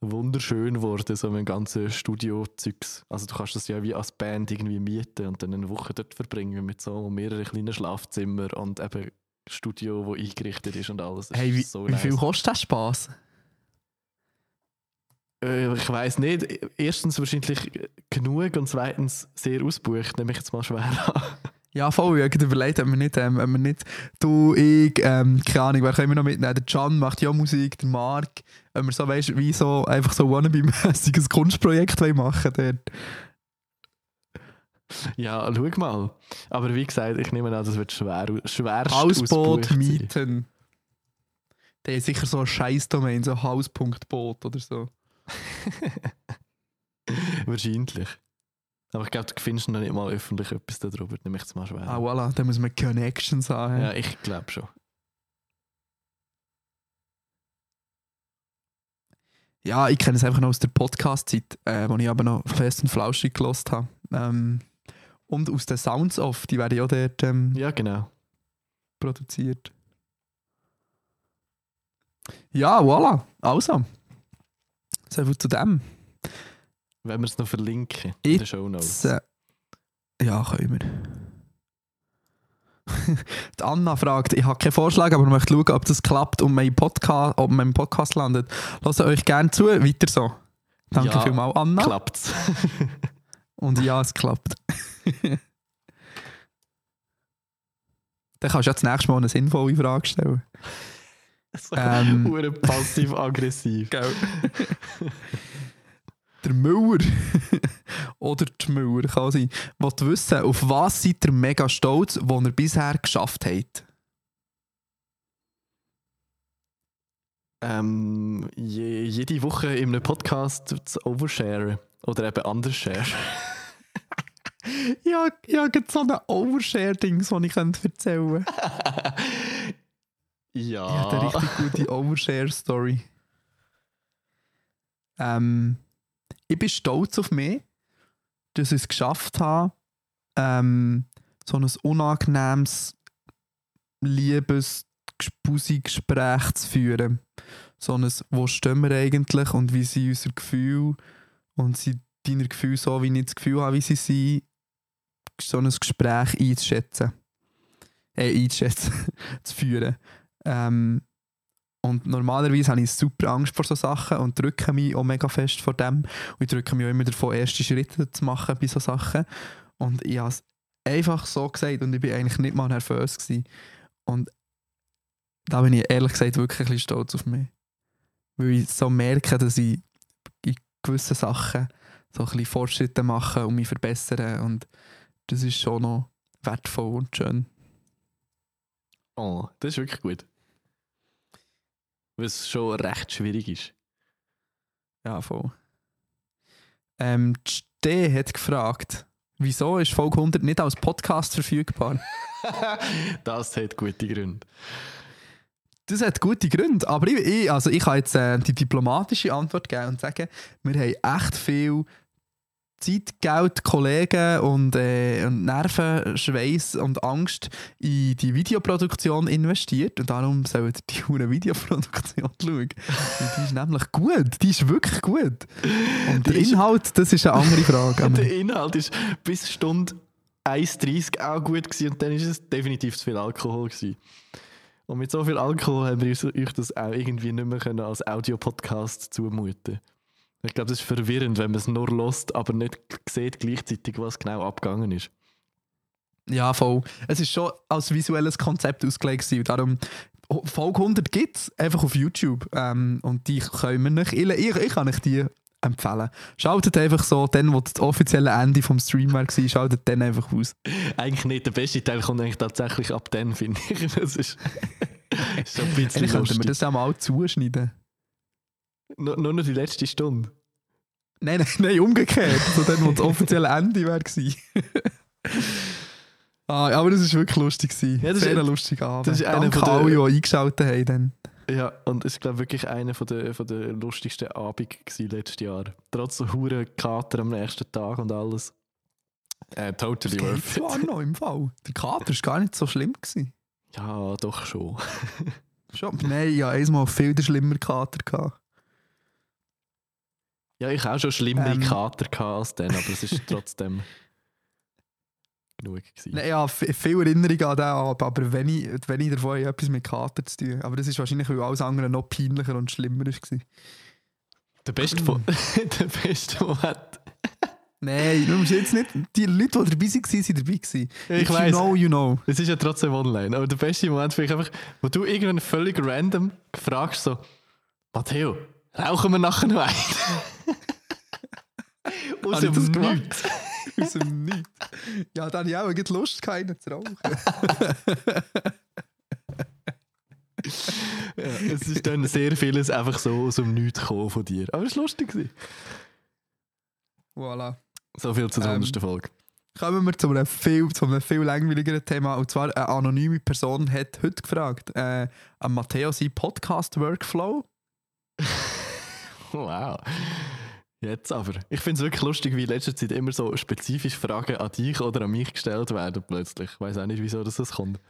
wunderschön geworden, so mit ganzen Studio-Zeugs. Also du kannst das ja wie als Band irgendwie mieten und dann eine Woche dort verbringen mit so mehreren kleinen Schlafzimmern und eben Studio, wo eingerichtet ist und alles. Hey, wie, so wie nice. viel kostet das Spaß? Äh, ich weiß nicht. Erstens wahrscheinlich genug und zweitens sehr ausgebucht, nehme ich jetzt mal schwer an. Ja, voll. Ich überlegt, ob wir nicht, ähm, ob wir nicht du, ich, ähm, keine Ahnung, wer können wir noch mitnehmen? Der Can macht ja Musik, der Marc. Ob wir so, weißt, wie so, einfach so wannabe-mäßiges Kunstprojekt wollen machen dort. Ja, schau mal. Aber wie gesagt, ich nehme an, das wird schwer, schwerst Hausboot mieten. Der ist sicher so ein Scheiß-Domain, so Haus.boot oder so. Wahrscheinlich. Aber ich glaube, du findest noch nicht mal öffentlich etwas darüber, nehme ich jetzt mal schwer. Ah, voilà, da muss man Connections haben. Ja, ich glaube schon. Ja, ich kenne es einfach noch aus der Podcast-Zeit, äh, wo ich aber noch fest und flauschig gelost habe. Ähm, und aus den Sounds of, die werden ja dort ähm, Ja, genau. produziert. Ja, voilà. Also. So viel zu dem. Wenn wir es noch verlinken in den Show Notes. äh, ja, können wir. Die Anna fragt, ich habe keinen Vorschlag, aber möchte schauen, ob das klappt und mein Podcast, ob mein Podcast landet. Lasst euch gerne zu, weiter so. Danke Ja, vielmals, Anna. Klappt's. Und ja, es klappt. Dann kannst du ja das nächste Mal eine sinnvolle Frage stellen. so Ähm. passiv-aggressiv. Gell? Der Müller oder die Müller kann sein. Wollt wissen, auf was seid ihr mega stolz, was ihr bisher geschafft habt? ähm, je, jede Woche in einem Podcast zu oversharen. Oder eben anders share. Ja, ich habe so ein Overshare-Dings, das ich erzählen könnte. Ich ja. habe eine richtig gute Overshare-Story. Ähm, ich bin stolz auf mich, dass ich es geschafft habe, ähm, so ein unangenehmes, liebes, Gespräch zu führen. So ein, wo stehen wir eigentlich und wie sind unsere Gefühle und sind deine Gefühle so, wie ich das Gefühl habe, wie sie sind, so ein Gespräch einzuschätzen. Äh, einzuschätzen, zu führen. Ähm, und normalerweise habe ich super Angst vor solchen Sachen und drücke mich auch mega fest vor dem. Und ich drücke mich auch immer davon, erste Schritte zu machen bei solchen Sachen. Und ich habe es einfach so gesagt und ich bin eigentlich nicht mal nervös gewesen. Und da bin ich ehrlich gesagt wirklich ein bisschen stolz auf mich. Weil ich so merke, dass ich in gewissen Sachen so ein bisschen Fortschritte mache und mich verbessere. Und das ist schon noch wertvoll und schön. Oh, das ist wirklich gut. Weil es schon recht schwierig ist. Ja, voll. Ähm, Ste hat gefragt, wieso ist Folge 100 nicht als Podcast verfügbar? das hat gute Gründe. Das hat gute Gründe, aber ich, ich, also ich kann jetzt äh, die diplomatische Antwort geben und sagen, wir haben echt viel Zeit, Geld, Kollegen und, äh, und Nerven, Schweiß und Angst in die Videoproduktion investiert und darum solltet ihr die hure Videoproduktion schauen. Und die ist nämlich gut, die ist wirklich gut. Und der Inhalt, das ist eine andere Frage. Der Inhalt ist bis Stunde 1,30 auch gut gewesen und dann ist es definitiv zu viel Alkohol gewesen. Und mit so viel Alkohol haben wir euch das auch irgendwie nicht mehr können als Audiopodcast zumuten Ich glaube, das ist verwirrend, wenn man es nur lost, aber nicht sieht gleichzeitig, was genau abgegangen ist. Ja, voll. Es ist schon als visuelles Konzept ausgelegt. gewesen. Darum, Folge 100 gibt es einfach auf YouTube. Ähm, und die können wir nicht. Ich, ich, ich kann euch die empfehlen. Schaltet einfach so, dann, wo das offizielle Ende vom Stream war, schaltet dann einfach aus. Eigentlich nicht. Der beste Teil kommt eigentlich tatsächlich ab dann, finde ich. Das ist, ist schon ein bisschen Eigentlich könnten wir das ja mal zuschneiden. Nur, nur noch die letzte Stunde. Nein, nein, nein, umgekehrt. So dann, wo das offizielle Ende war. ah, aber das war wirklich lustig. gewesen. Ja, das ist- Sehr lustig Abend. das ist einer Danke von der- alle, die eingeschaltet haben. Dann. Ja, und es ist, ich, wirklich einer von der, von der lustigsten Abende letztes Jahr. Trotz so hure Kater am nächsten Tag und alles. Äh, totally Das worth it. noch im Fall. Der Kater war gar nicht so schlimm. Gewesen. Ja, doch schon. Schon? Nein, hatte einmal viel schlimmer Kater. Gehabt. Ja, ich auch schon schlimmere Ähm. Kater als dann, aber es ist trotzdem genug gewesen. Ja, viel Erinnerung an den Abend, aber wenn ich, wenn ich davon habe, etwas mit Kater zu tun Aber das ist wahrscheinlich, weil alles andere noch peinlicher und schlimmer war. Der beste, von, der beste Moment. Nein, du musst jetzt nicht. Die Leute, die dabei waren, waren dabei. Gewesen. Ja, ich If you know, you know. Es ist ja trotzdem online, aber der beste Moment finde ich einfach, wo du irgendwann völlig random fragst so, Matteo, rauchen wir nachher noch ein? Aus dem? Nichts. Aus dem Nichts. Ja, dann ich auch eine Lust, keinen zu rauchen. Ja, es ist dann sehr vieles einfach so aus dem Nichts gekommen von dir. Aber es war lustig. Voilà. So viel zur Ähm, Folge. Kommen wir zu einem viel, zu einem viel langweiligeren Thema. Und zwar eine anonyme Person hat heute gefragt, äh, an Matteo sein Podcast-Workflow. Wow. Jetzt aber. Ich finde es wirklich lustig, wie in letzter Zeit immer so spezifische Fragen an dich oder an mich gestellt werden plötzlich. Ich weiß auch nicht, wieso das, kommt.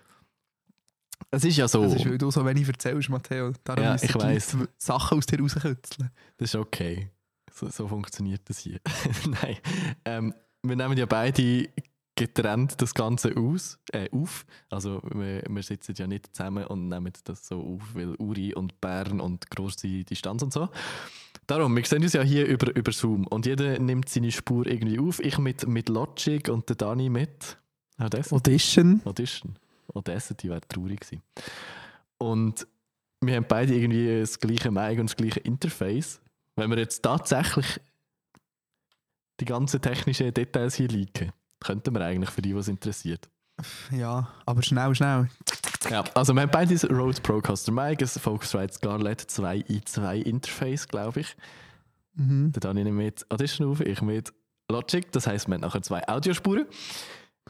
Es ist ja so. Das ist, weil du so wenig erzählst, Matteo. Darum Ja, müssen ich weiss. Sachen aus dir rauskützeln. Das ist okay. So, so funktioniert das hier. Nein. Ähm, wir nehmen ja beide getrennt das Ganze aus, äh, auf. Also wir, wir sitzen ja nicht zusammen und nehmen das so auf, weil Uri und Bern und grosse Distanz und so. Darum, wir sehen uns ja hier über, über Zoom und jeder nimmt seine Spur irgendwie auf. Ich mit, mit Logic und der Dani mit Audacity. Audition. Audition. Audacity wäre traurig gewesen. Und wir haben beide irgendwie das gleiche Mic und das gleiche Interface. Wenn wir jetzt tatsächlich die ganzen technischen Details hier liegen, könnten wir eigentlich für die, was interessiert. Ja, aber schnell, schnell. Ja, also wir haben beide das Rode Procaster Mic, ein Focusrite Scarlett 2i2 Interface, glaube ich. Mhm. Der Dani nimmt mit Audition auf, ich mit Logic. Das heisst, wir haben nachher zwei Audiospuren.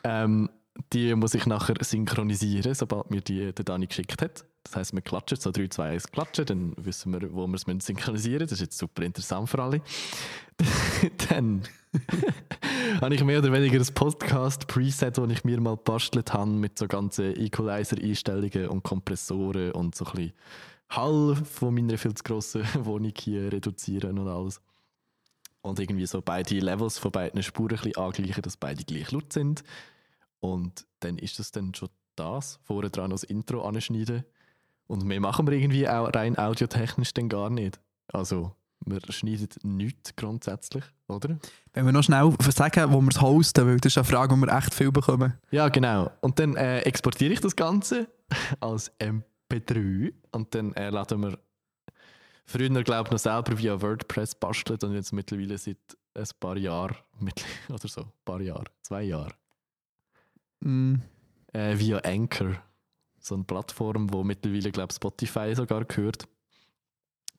Ähm, die muss ich nachher synchronisieren, sobald mir die der Dani geschickt hat. Das heisst, wir klatschen, so 3, 2, 1 klatschen, dann wissen wir, wo wir es synchronisieren müssen. Das ist jetzt super interessant für alle. dann habe ich mehr oder weniger ein Podcast-Preset, das ich mir mal gebastelt habe, mit so ganzen Equalizer-Einstellungen und Kompressoren und so ein bisschen Hall von meiner viel zu grossen Wohnung hier reduzieren und alles. Und irgendwie so beide Levels von beiden Spuren ein bisschen angleichen, dass beide gleich laut sind. Und dann ist das dann schon das. Vorher dran das Intro anschneiden. Und mehr machen wir irgendwie auch rein audiotechnisch dann gar nicht. Also, wir schneiden nichts grundsätzlich, oder? Wenn wir noch schnell sagen, wo wir es hosten, weil das ist eine Frage, die wir echt viel bekommen. Ja, genau. Und dann äh, exportiere ich das Ganze als MP3 und dann äh, laden wir früher, glaube ich, noch selber via WordPress bastelt und jetzt mittlerweile seit ein paar Jahren, oder so, ein paar Jahre, zwei Jahre, Mm. äh, via Anchor. So eine Plattform, wo mittlerweile, glaube ich, Spotify sogar gehört,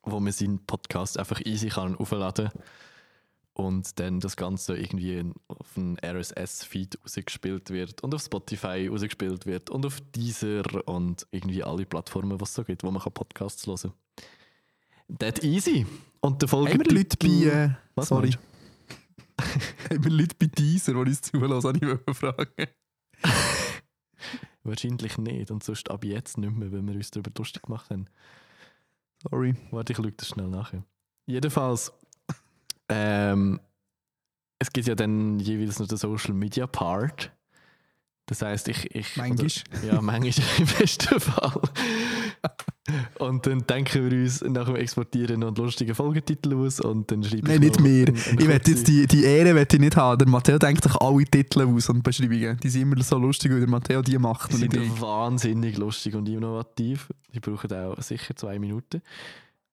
wo man seinen Podcast einfach easy kann aufladen und dann das Ganze irgendwie auf einen RSS-Feed rausgespielt wird und auf Spotify rausgespielt wird und auf Deezer und irgendwie alle Plattformen, was es so gibt, wo man Podcasts hören kann. That easy. Und der Folge Haben wir Leute bei. Äh, Was sorry. Haben wir Leute bei Deezer, die uns zulassen, habe ich fragen. Wahrscheinlich nicht und sonst ab jetzt nicht mehr, weil wir uns darüber lustig gemacht haben. Sorry. Warte, ich schaue das schnell nachher. Jedenfalls, ähm, es gibt ja dann jeweils noch den Social Media Part. Das heißt, ich. ich Manchmal. Oder, ja, manchmal im besten Fall. Und dann denken wir uns nach dem Exportieren noch einen lustigen Folgetitel aus und dann schreibe Nein, ich nicht mehr. Ich kurze- jetzt die, die Ehre ich nicht haben. Der Matteo denkt sich alle Titel aus und Beschreibungen. Die sind immer so lustig, weil der Matteo die macht. Die sind ich. wahnsinnig lustig und innovativ. Die brauchen auch sicher zwei Minuten.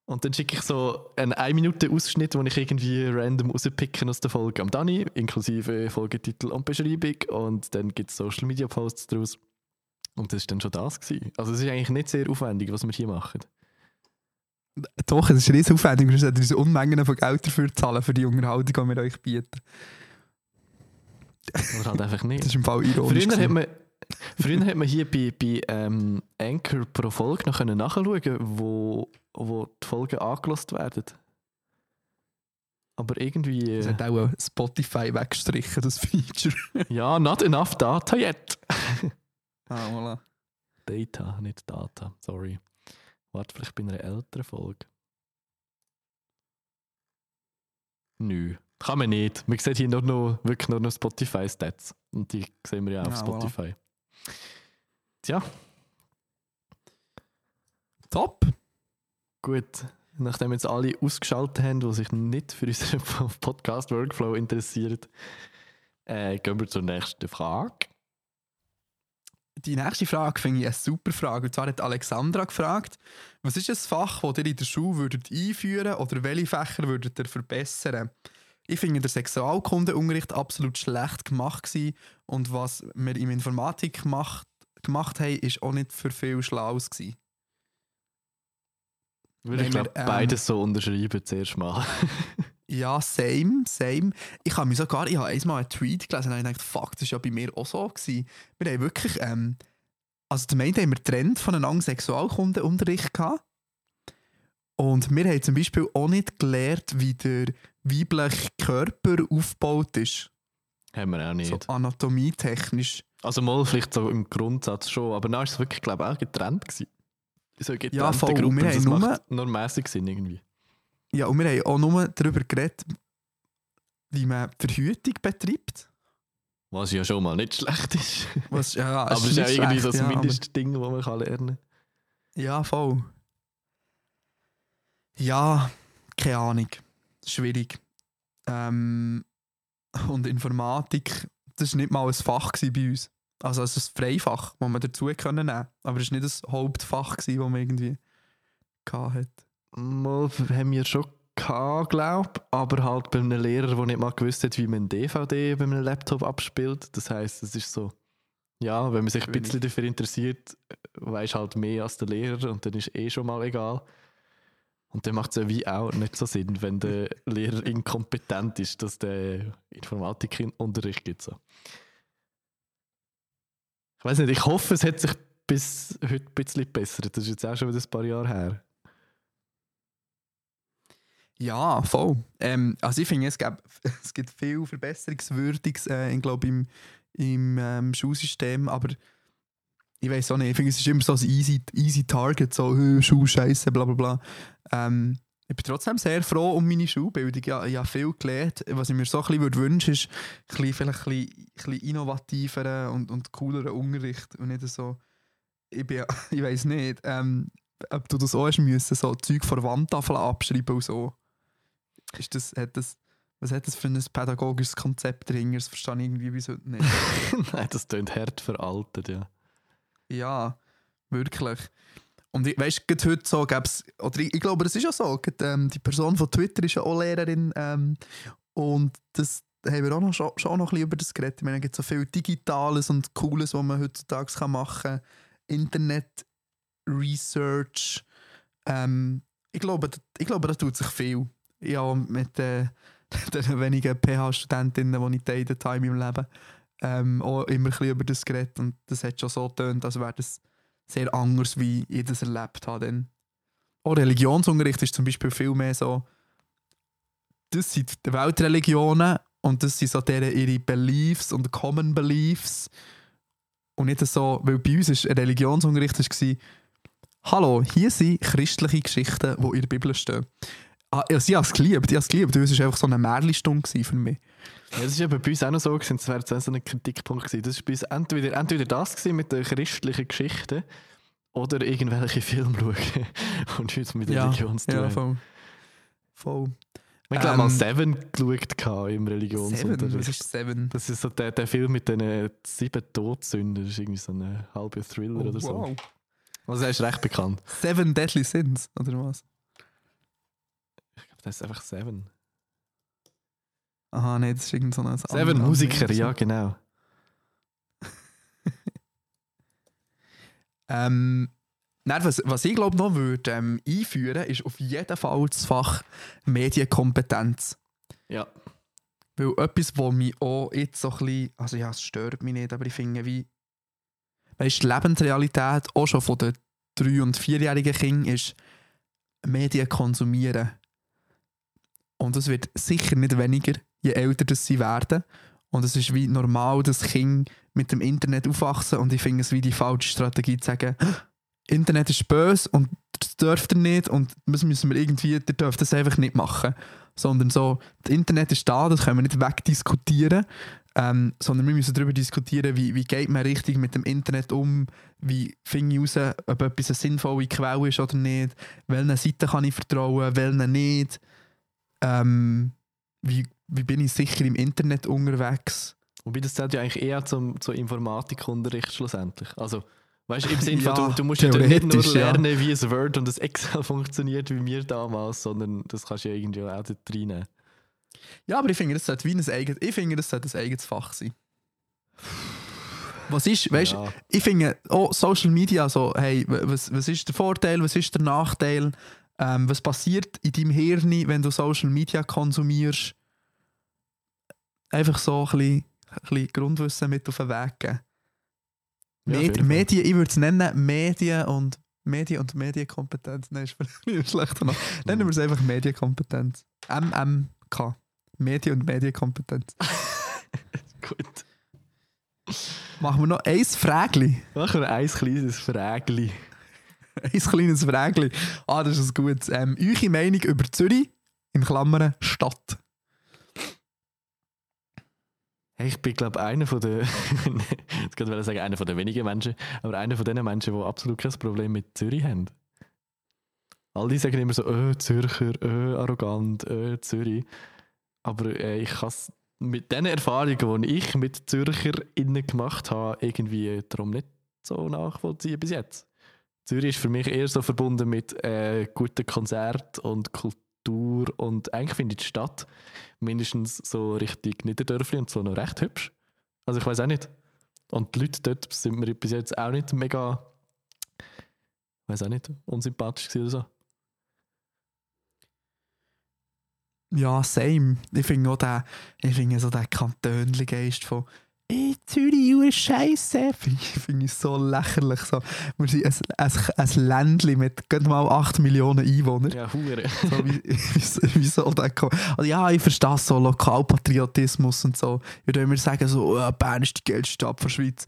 Und dann schicke ich so einen 1 Minute Ausschnitt, den ich irgendwie random rauspicken aus der Folge am Dani, inklusive Folgetitel und Beschreibung. Und dann gibt es Social Media Posts daraus. Und das war dann schon das. Gewesen. Also es ist eigentlich nicht sehr aufwendig, was wir hier machen. Doch, es ist riesig aufwendig. Wir sollten uns Unmengen von Geld dafür zahlen, für die Unterhaltung, die wir euch bieten. Oder halt einfach Das nicht. ist im Fall ironisch. Früher hat, man, früher hat man hier bei, bei ähm, Anchor pro Folge noch können nachschauen wo, wo die Folgen angelost werden. Aber irgendwie. Das Äh, hat auch Spotify weggestrichen, das Feature. ja, not enough data yet. ah, voilà. Data, nicht Data, sorry. Warte, vielleicht bei einer älteren Folge. Nö, kann man nicht. Man sieht hier nur noch, wirklich nur noch Spotify-Stats. Und die sehen wir ja auf voilà. Spotify. Tja, Top. gut. Nachdem jetzt alle ausgeschaltet haben, die sich nicht für unseren Podcast-Workflow interessieren, äh, gehen wir zur nächsten Frage. Die nächste Frage finde ich eine super Frage. Und zwar hat Alexandra gefragt, was ist ein Fach, das ihr in der Schule würdet einführen oder welche Fächer würdet ihr verbessern? Ich finde der Sexualkundeunterricht absolut schlecht gemacht gewesen. und was wir in Informatik gemacht, gemacht haben, ist auch nicht für viel Schlaues gewesen. Würde ich glaube ähm, beides so unterschreiben zuerst mal. Ja, same, same. Ich habe mich sogar, ich habe einmal einen Tweet gelesen und habe gedacht, fuck, das war ja bei mir auch so. Gewesen. Wir haben wirklich, ähm, also zum einen haben wir Trend voneinander Sexualkundeunterricht gehabt. Und wir haben zum Beispiel auch nicht gelernt, wie der weibliche Körper aufgebaut ist. Haben wir auch nicht. So anatomietechnisch. Also mal vielleicht so im Grundsatz schon, aber dann war es wirklich, glaube ich, auch getrennt. Gewesen. So getrennte Ja, voll. Gruppen, Wir haben das nur- macht nur mäßig Sinn irgendwie. Ja, und wir haben auch nur darüber geredet, wie man Verhütung betreibt. Was ja schon mal nicht schlecht ist. Was, ja, aber es ist ja irgendwie schlecht, das ja, aber- Mindestding, das man kann lernen kann. Ja, voll. Ja, keine Ahnung. Schwierig. Ähm, und Informatik, das war nicht mal ein Fach bei uns. Also es ist ein Freifach, das man dazu können nehmen Aber es war nicht ein Hauptfach, das man irgendwie hatte. Mal haben wir schon gehabt, glaube aber halt bei einem Lehrer, der nicht mal gewusst hat, wie man DVD bei einem Laptop abspielt. Das heisst, es ist so, ja, wenn man sich ein bisschen dafür interessiert, weiß halt mehr als der Lehrer und dann ist eh schon mal egal. Und dann macht es ja wie auch nicht so Sinn, wenn der Lehrer inkompetent ist, dass der Informatikunterricht gibt. So. Ich weiß nicht, ich hoffe, es hat sich bis heute ein bisschen bessert. Das ist jetzt auch schon wieder ein paar Jahre her. Ja, voll. Ähm, also ich finde, es, es gibt viel Verbesserungswürdiges, äh, ich glaube, im, im ähm, Schulsystem, aber ich weiß auch nicht, ich finde, es ist immer so ein easy, easy Target, so äh, Schulscheiße, bla bla bla. Ähm, ich bin trotzdem sehr froh um meine Schulbildung. Ja, ich habe viel gelernt. Was ich mir so ein bisschen würde wünschen ist, ein bisschen, vielleicht ein bisschen, ein innovativeren und, und cooleren Unterricht und nicht so, ich, bin, ich weiß nicht, ähm, ob du das auch hast müssen, so Zeug vor Wandtafeln abschreiben und so. Ist das, hat das, was hat das für ein pädagogisches Konzept dahinter? Das verstehe ich irgendwie bis heute nicht. Nein, das klingt hart veraltet, ja. ja, wirklich. Und ich weißt du, heute so gäb's, oder ich, ich glaube, das ist ja so, gerade, ähm, die Person von Twitter ist ja auch Lehrerin ähm, und das haben wir auch noch, schon, schon noch ein bisschen über das geredet. Ich meine, es gibt so viel Digitales und Cooles, was man heutzutage kann machen kann. Internet, Research. Ähm, ich, glaube, da- ich glaube, da tut sich viel. Ja, mit äh, den wenigen PH-Studentinnen, die ich habe in meinem Leben, ähm, auch immer ein bisschen über das geredet und das hat schon so getönt, als wäre das sehr anders, wie ich das erlebt habe. Dann. Auch Religionsunterricht ist zum Beispiel viel mehr so, das sind die Weltreligionen und das sind so deren ihre Beliefs und Common Beliefs und nicht so, weil bei uns ist ein Religionsunterricht war, Hallo, hier sind christliche Geschichten, die in der Bibel stehen. Ah, also ich habe es geliebt, ich habe es geliebt. Das war einfach so eine Märchenstunde für mich. Ja, das ist ja bei uns auch noch so, gewesen, das wäre jetzt auch so ein Kritikpunkt gewesen. Das war bei uns entweder, entweder das gewesen mit den christlichen Geschichten oder irgendwelche Filme schauen und heute mit Religion zu tun. ja, haben. voll. Voll. Ich glaube mal Ähm, Seven geschaut im Seven, Religionsunterricht. was ist Seven? Das ist so der, der Film mit den äh, sieben Todsünden. Das ist irgendwie so ein halber Thriller Oh, oder so. wow. Also er ist recht bekannt. Seven Deadly Sins, oder was? Das ist einfach Seven. Aha, nee, das ist irgend so ein Seven Musiker, ja, genau. Ähm, nein, was, was ich glaube noch würde ähm, einführen, ist auf jeden Fall das Fach Medienkompetenz. Ja. Weil etwas, was mich auch jetzt so ein bisschen, also ja, es stört mich nicht, aber ich finde wie, weißt die Lebensrealität auch schon von den drei- und vierjährigen Kindern ist Medien konsumieren. Und es wird sicher nicht weniger, je älter das sie werden. Und es ist wie normal, dass Kinder mit dem Internet aufwachsen. Und ich finde es wie die falsche Strategie zu sagen, Internet ist böse und das dürft ihr nicht und das müssen wir irgendwie, ihr dürft das einfach nicht machen. Sondern so, das Internet ist da, das können wir nicht wegdiskutieren, ähm, sondern wir müssen darüber diskutieren, wie, wie geht man richtig mit dem Internet um, wie finde ich raus, ob etwas eine sinnvolle Quelle ist oder nicht, welchen Seiten kann ich vertrauen, welchen nicht, ähm, wie, wie bin ich sicher im Internet unterwegs. Wobei das zählt ja eigentlich eher zum, zum Informatikunterricht schlussendlich. Also, weißt im Sinne von, Ja, du, du musst ja nicht nur theoretisch, ja. lernen, wie ein Word und ein Excel funktioniert, wie wir damals, sondern das kannst du ja irgendwie auch dort reinnehmen. Ja, aber ich finde, das sollte wie ein eigenes, ich finde, das sollte ein eigenes Fach sein. Was ist, weißt du, Ja. ich finde, oh, Social Media, so, hey, was, was ist der Vorteil, was ist der Nachteil, ähm, was passiert in deinem Hirn, wenn du Social Media konsumierst? Einfach so ein bisschen, ein bisschen Grundwissen mit auf den Weg geben. Ja. Medien, ich würde es nennen, Medien und Medien und Medienkompetenz. Nein, ist vielleicht ein schlechter Name. Nennen wir es einfach Medienkompetenz. MMK. Medien- und Medienkompetenz. Gut. Machen wir noch ein Frägli. Machen wir ein kleines Frägli. Ein kleines Frägli. Ah, das ist ein gutes. Ähm, eure Meinung über Zürich, in Klammern Stadt. Hey, ich bin, glaube einer von den, jetzt wollte ich sagen, einer von den wenigen Menschen, aber einer von den Menschen, die absolut kein Problem mit Zürich haben. All die sagen immer so, äh, Zürcher, äh, arrogant, äh, Zürich. Aber äh, ich kann es mit den Erfahrungen, die ich mit ZürcherInnen gemacht habe, irgendwie darum nicht so nachvollziehen bis jetzt. Zürich ist für mich eher so verbunden mit äh, guten Konzerten und Kultur und eigentlich finde ich die Stadt mindestens so richtig Niederdörfli und so noch recht hübsch. Also ich weiß auch nicht. Und die Leute dort sind mir bis jetzt auch nicht mega, weiß auch nicht, unsympathisch oder so. Ja, same. Ich finde auch den, ich finde so den Kantönli-Geist von «Ey, Zürich, du ist Scheiße!» finde ich, finde ich so lächerlich. So. Wir sind ein, ein, ein Ländchen mit gerade mal 8 Millionen Einwohnern. Ja, hure. So wie, wie, wie so der Ko- also ja, ich verstehe so Lokalpatriotismus und so. Ich würde immer sagen, so, oh, Bern ist die geilste Stadt der Schweiz.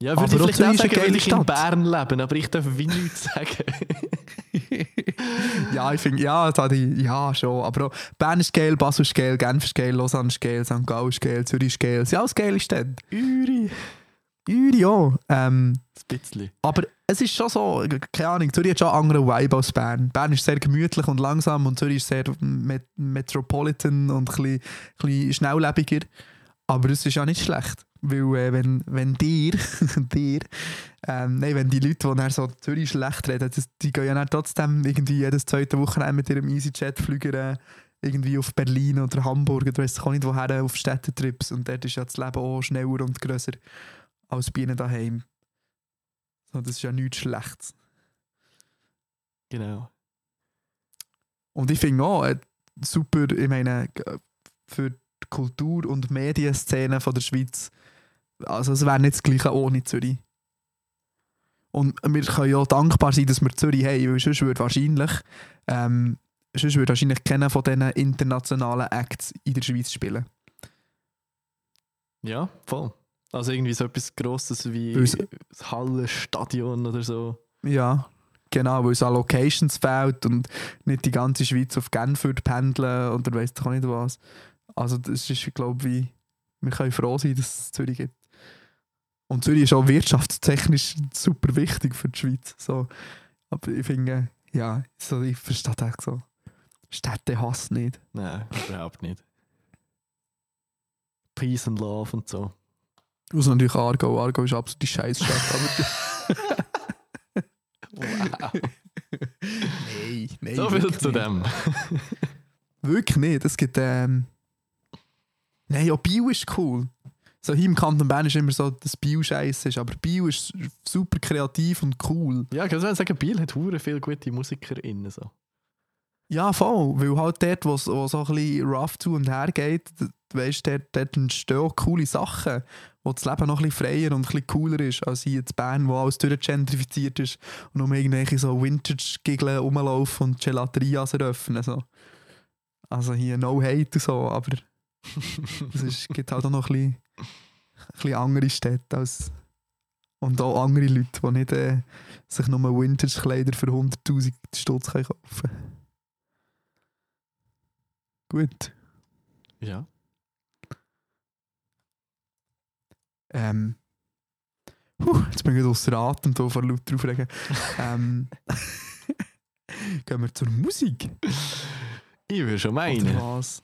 Ja, würde ich vielleicht auch sagen, weil ich in. Bern lebe, aber ich darf wie nichts sagen. ja, ich finde, ja, da die, ja, schon. Aber auch Bern ist geil, Basel ist geil, Genf ist geil, Lausanne ist geil, St. Gallen ist geil, Zürich ist geil. Ja, alles geile Städte. Uri. Uri auch. Ähm, Ein bisschen. aber es ist schon so, keine Ahnung, Zürich hat schon einen anderen Vibe als Bern. Bern ist sehr gemütlich und langsam und Zürich ist sehr met metropolitan und ein bisschen, ein bisschen schnelllebiger. Aber es ist ja nicht schlecht. Weil äh, wenn, wenn dir, dir ähm, nein, wenn die Leute, die dann so Zürich schlecht reden, das, die gehen ja dann trotzdem irgendwie jedes zweite Wochenende mit ihrem EasyJet-Flüger äh, irgendwie auf Berlin oder Hamburg oder weiss ich auch nicht woher auf Städtetrips und dort ist ja das Leben auch schneller und grösser als bei ihnen daheim. So, das ist ja nichts Schlechtes. Genau. Und ich finde auch, äh, super, ich meine, für die Kultur- und Medienszene von der Schweiz, also es wäre nicht das Gleiche ohne Zürich. Und wir können ja dankbar sein, dass wir Zürich haben, weil sonst würde wahrscheinlich, ähm, sonst würde wahrscheinlich keiner von diesen internationalen Acts in der Schweiz spielen. Ja, voll. Also irgendwie so etwas Grosses wie Weil es- das Hallenstadion oder so. Ja, genau, weil es an Locations fehlt und nicht die ganze Schweiz auf Genf würde pendeln oder weiss doch auch nicht was. Also das ist, glaube ich, wir können froh sein, dass es Zürich gibt. Und Zürich ist auch wirtschaftstechnisch super wichtig für die Schweiz. So. Aber ich finde, ja, so, ich verstehe das so. Städte Hass nicht. Nein, überhaupt nicht. Peace and Love und so. Außer natürlich Aargau. Aargau ist absolut die Scheißstadt. Wow. nein, nein. so viel zu nicht. dem. Wirklich nicht. Es gibt. Ähm... Nein, ja, Bio ist cool. So hier im Kanton Bern ist immer so, dass Bio scheiße ist, aber Bio ist super kreativ und cool. Ja, ich kann sagen, Biel hat hure viele gute MusikerInnen. So. Ja, voll. Weil halt dort, wo es so ein bisschen rough zu und her geht, weisst, dort, dort entstehen auch coole Sachen, wo das Leben noch ein bisschen freier und ein bisschen cooler ist, als hier in Bern, wo alles durchgentrifiziert ist und nur irgendwelche so Vintage-Giggeln rumlaufen und Gelaterias eröffnen. So. Also hier no hate und so, aber es gibt halt auch noch ein bisschen, ein bisschen andere Städte als und auch andere Leute, die nicht äh, sich nur Vintage-Kleider für 100'000 Stutz kaufen können. Gut. Ja. Ähm. Puh, jetzt bin ich wieder außer Atem, da vor laut drauf regen. ähm. Gehen wir zur Musik. Ich würde schon Oder meinen. was?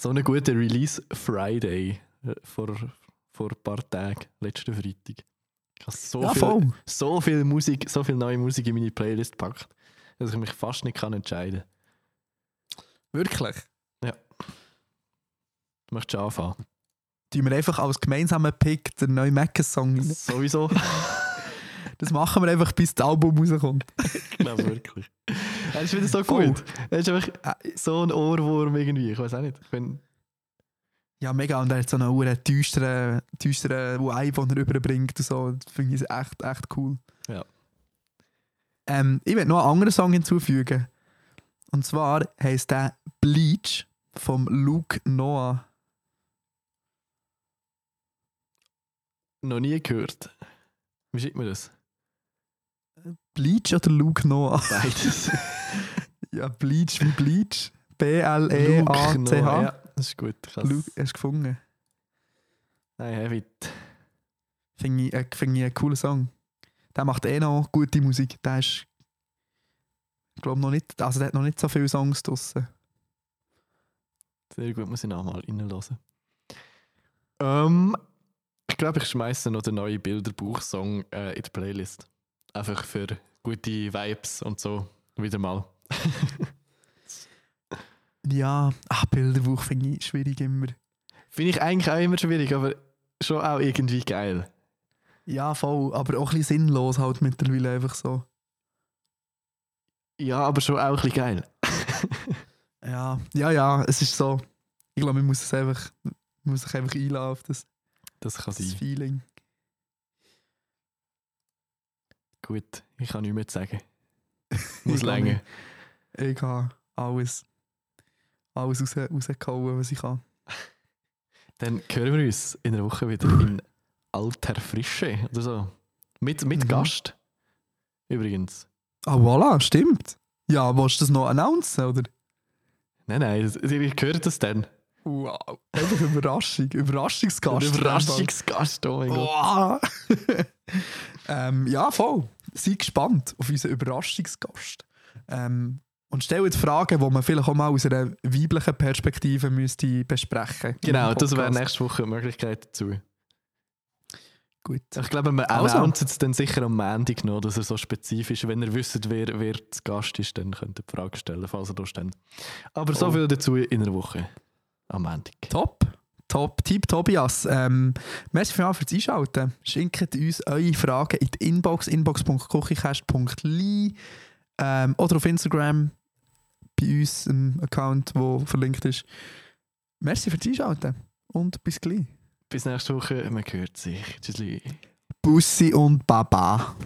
So eine gute Release Friday äh, vor, vor ein paar Tagen, letzten Freitag. Ich habe so, ja, viel, so viel Musik, so viel neue Musik in meine Playlist gepackt, dass ich mich fast nicht kann entscheiden kann. Wirklich. Du möchtest anfangen. Tun wir einfach als gemeinsamen Pick den neuen rein. Sowieso. Das machen wir einfach, bis das Album rauskommt. glaube wirklich. Er ist wieder so Voll. gut. Er ist einfach so ein Ohrwurm irgendwie. Ich weiß auch nicht. Ich bin, Ja, mega. Und er hat so einen uren düsteren, düsteren Vibe, den er rüberbringt und so. Das finde ich echt, echt cool. Ja. Ähm, ich will noch einen anderen Song hinzufügen. Und zwar heisst der Bleach vom Luke Noah. noch nie gehört. Wie schreibt man das? Bleach oder Luke Noah? Beides. ja, Bleach wie Bleach. B-L-E-A-C-H. Ja, das ist gut. Ich Luke, has- hast du gefunden? Nein, it. Finde ich, äh, find ich einen coolen Song. Der macht eh noch gute Musik. Der ist, ich glaube, noch nicht, also der hat noch nicht so viele Songs draussen. Sehr gut, muss ich nochmal reinlassen. Ähm, glaube, ich schmeiße noch den neuen Bilderbuch-Song äh, in die Playlist. Einfach für gute Vibes und so. Wieder mal. Ja, ach, Bilderbuch finde ich schwierig immer. Finde ich eigentlich auch immer schwierig, aber schon auch irgendwie geil. Ja, voll, aber auch ein bisschen sinnlos halt mittlerweile einfach so. Ja, aber schon auch ein bisschen geil. Ja, ja, ja, es ist so. Ich glaube, man muss es einfach, man muss sich einfach einladen auf das, Das kann das sein. Feeling. Gut, ich kann nichts mehr zu sagen. Muss Ich länger. Ich habe alles, alles raus, rausgehauen, was ich kann. Dann hören wir uns in einer Woche wieder in alter Frische oder so. Mit, mit Mhm. Gast. Übrigens. Ah, voilà, stimmt. Ja, willst du das noch announcen, oder? Nein, nein, das- ihr hört das dann. Wow. Einfach Überraschung. Überraschungsgast. Ein Überraschungsgast, oh mein Gott. Ähm, ja, voll. Seid gespannt auf unseren Überraschungsgast. Ähm, und stellt Fragen, die man vielleicht auch mal aus einer weiblichen Perspektive müsste besprechen Genau, im das wäre nächste Woche eine Möglichkeit dazu. Gut. Ich glaube, wir Also. announcen es dann sicher am Montag noch, dass er so spezifisch Wenn ihr wisst, wer, wer Gast ist, dann könnt ihr die Frage stellen, falls ihr da steht. Aber so Oh. viel dazu in einer Woche. Am Montag. Top. Top, Tipp Tobias. Ähm, merci vielmals fürs Einschalten. Schickt uns eure Fragen in die Inbox, inbox.kuchicast.li ähm, oder auf Instagram bei uns im Account, der verlinkt ist. Merci fürs Einschalten und bis gleich. Bis nächste Woche. Man hört sich. Tschüssli. Bussi und Baba.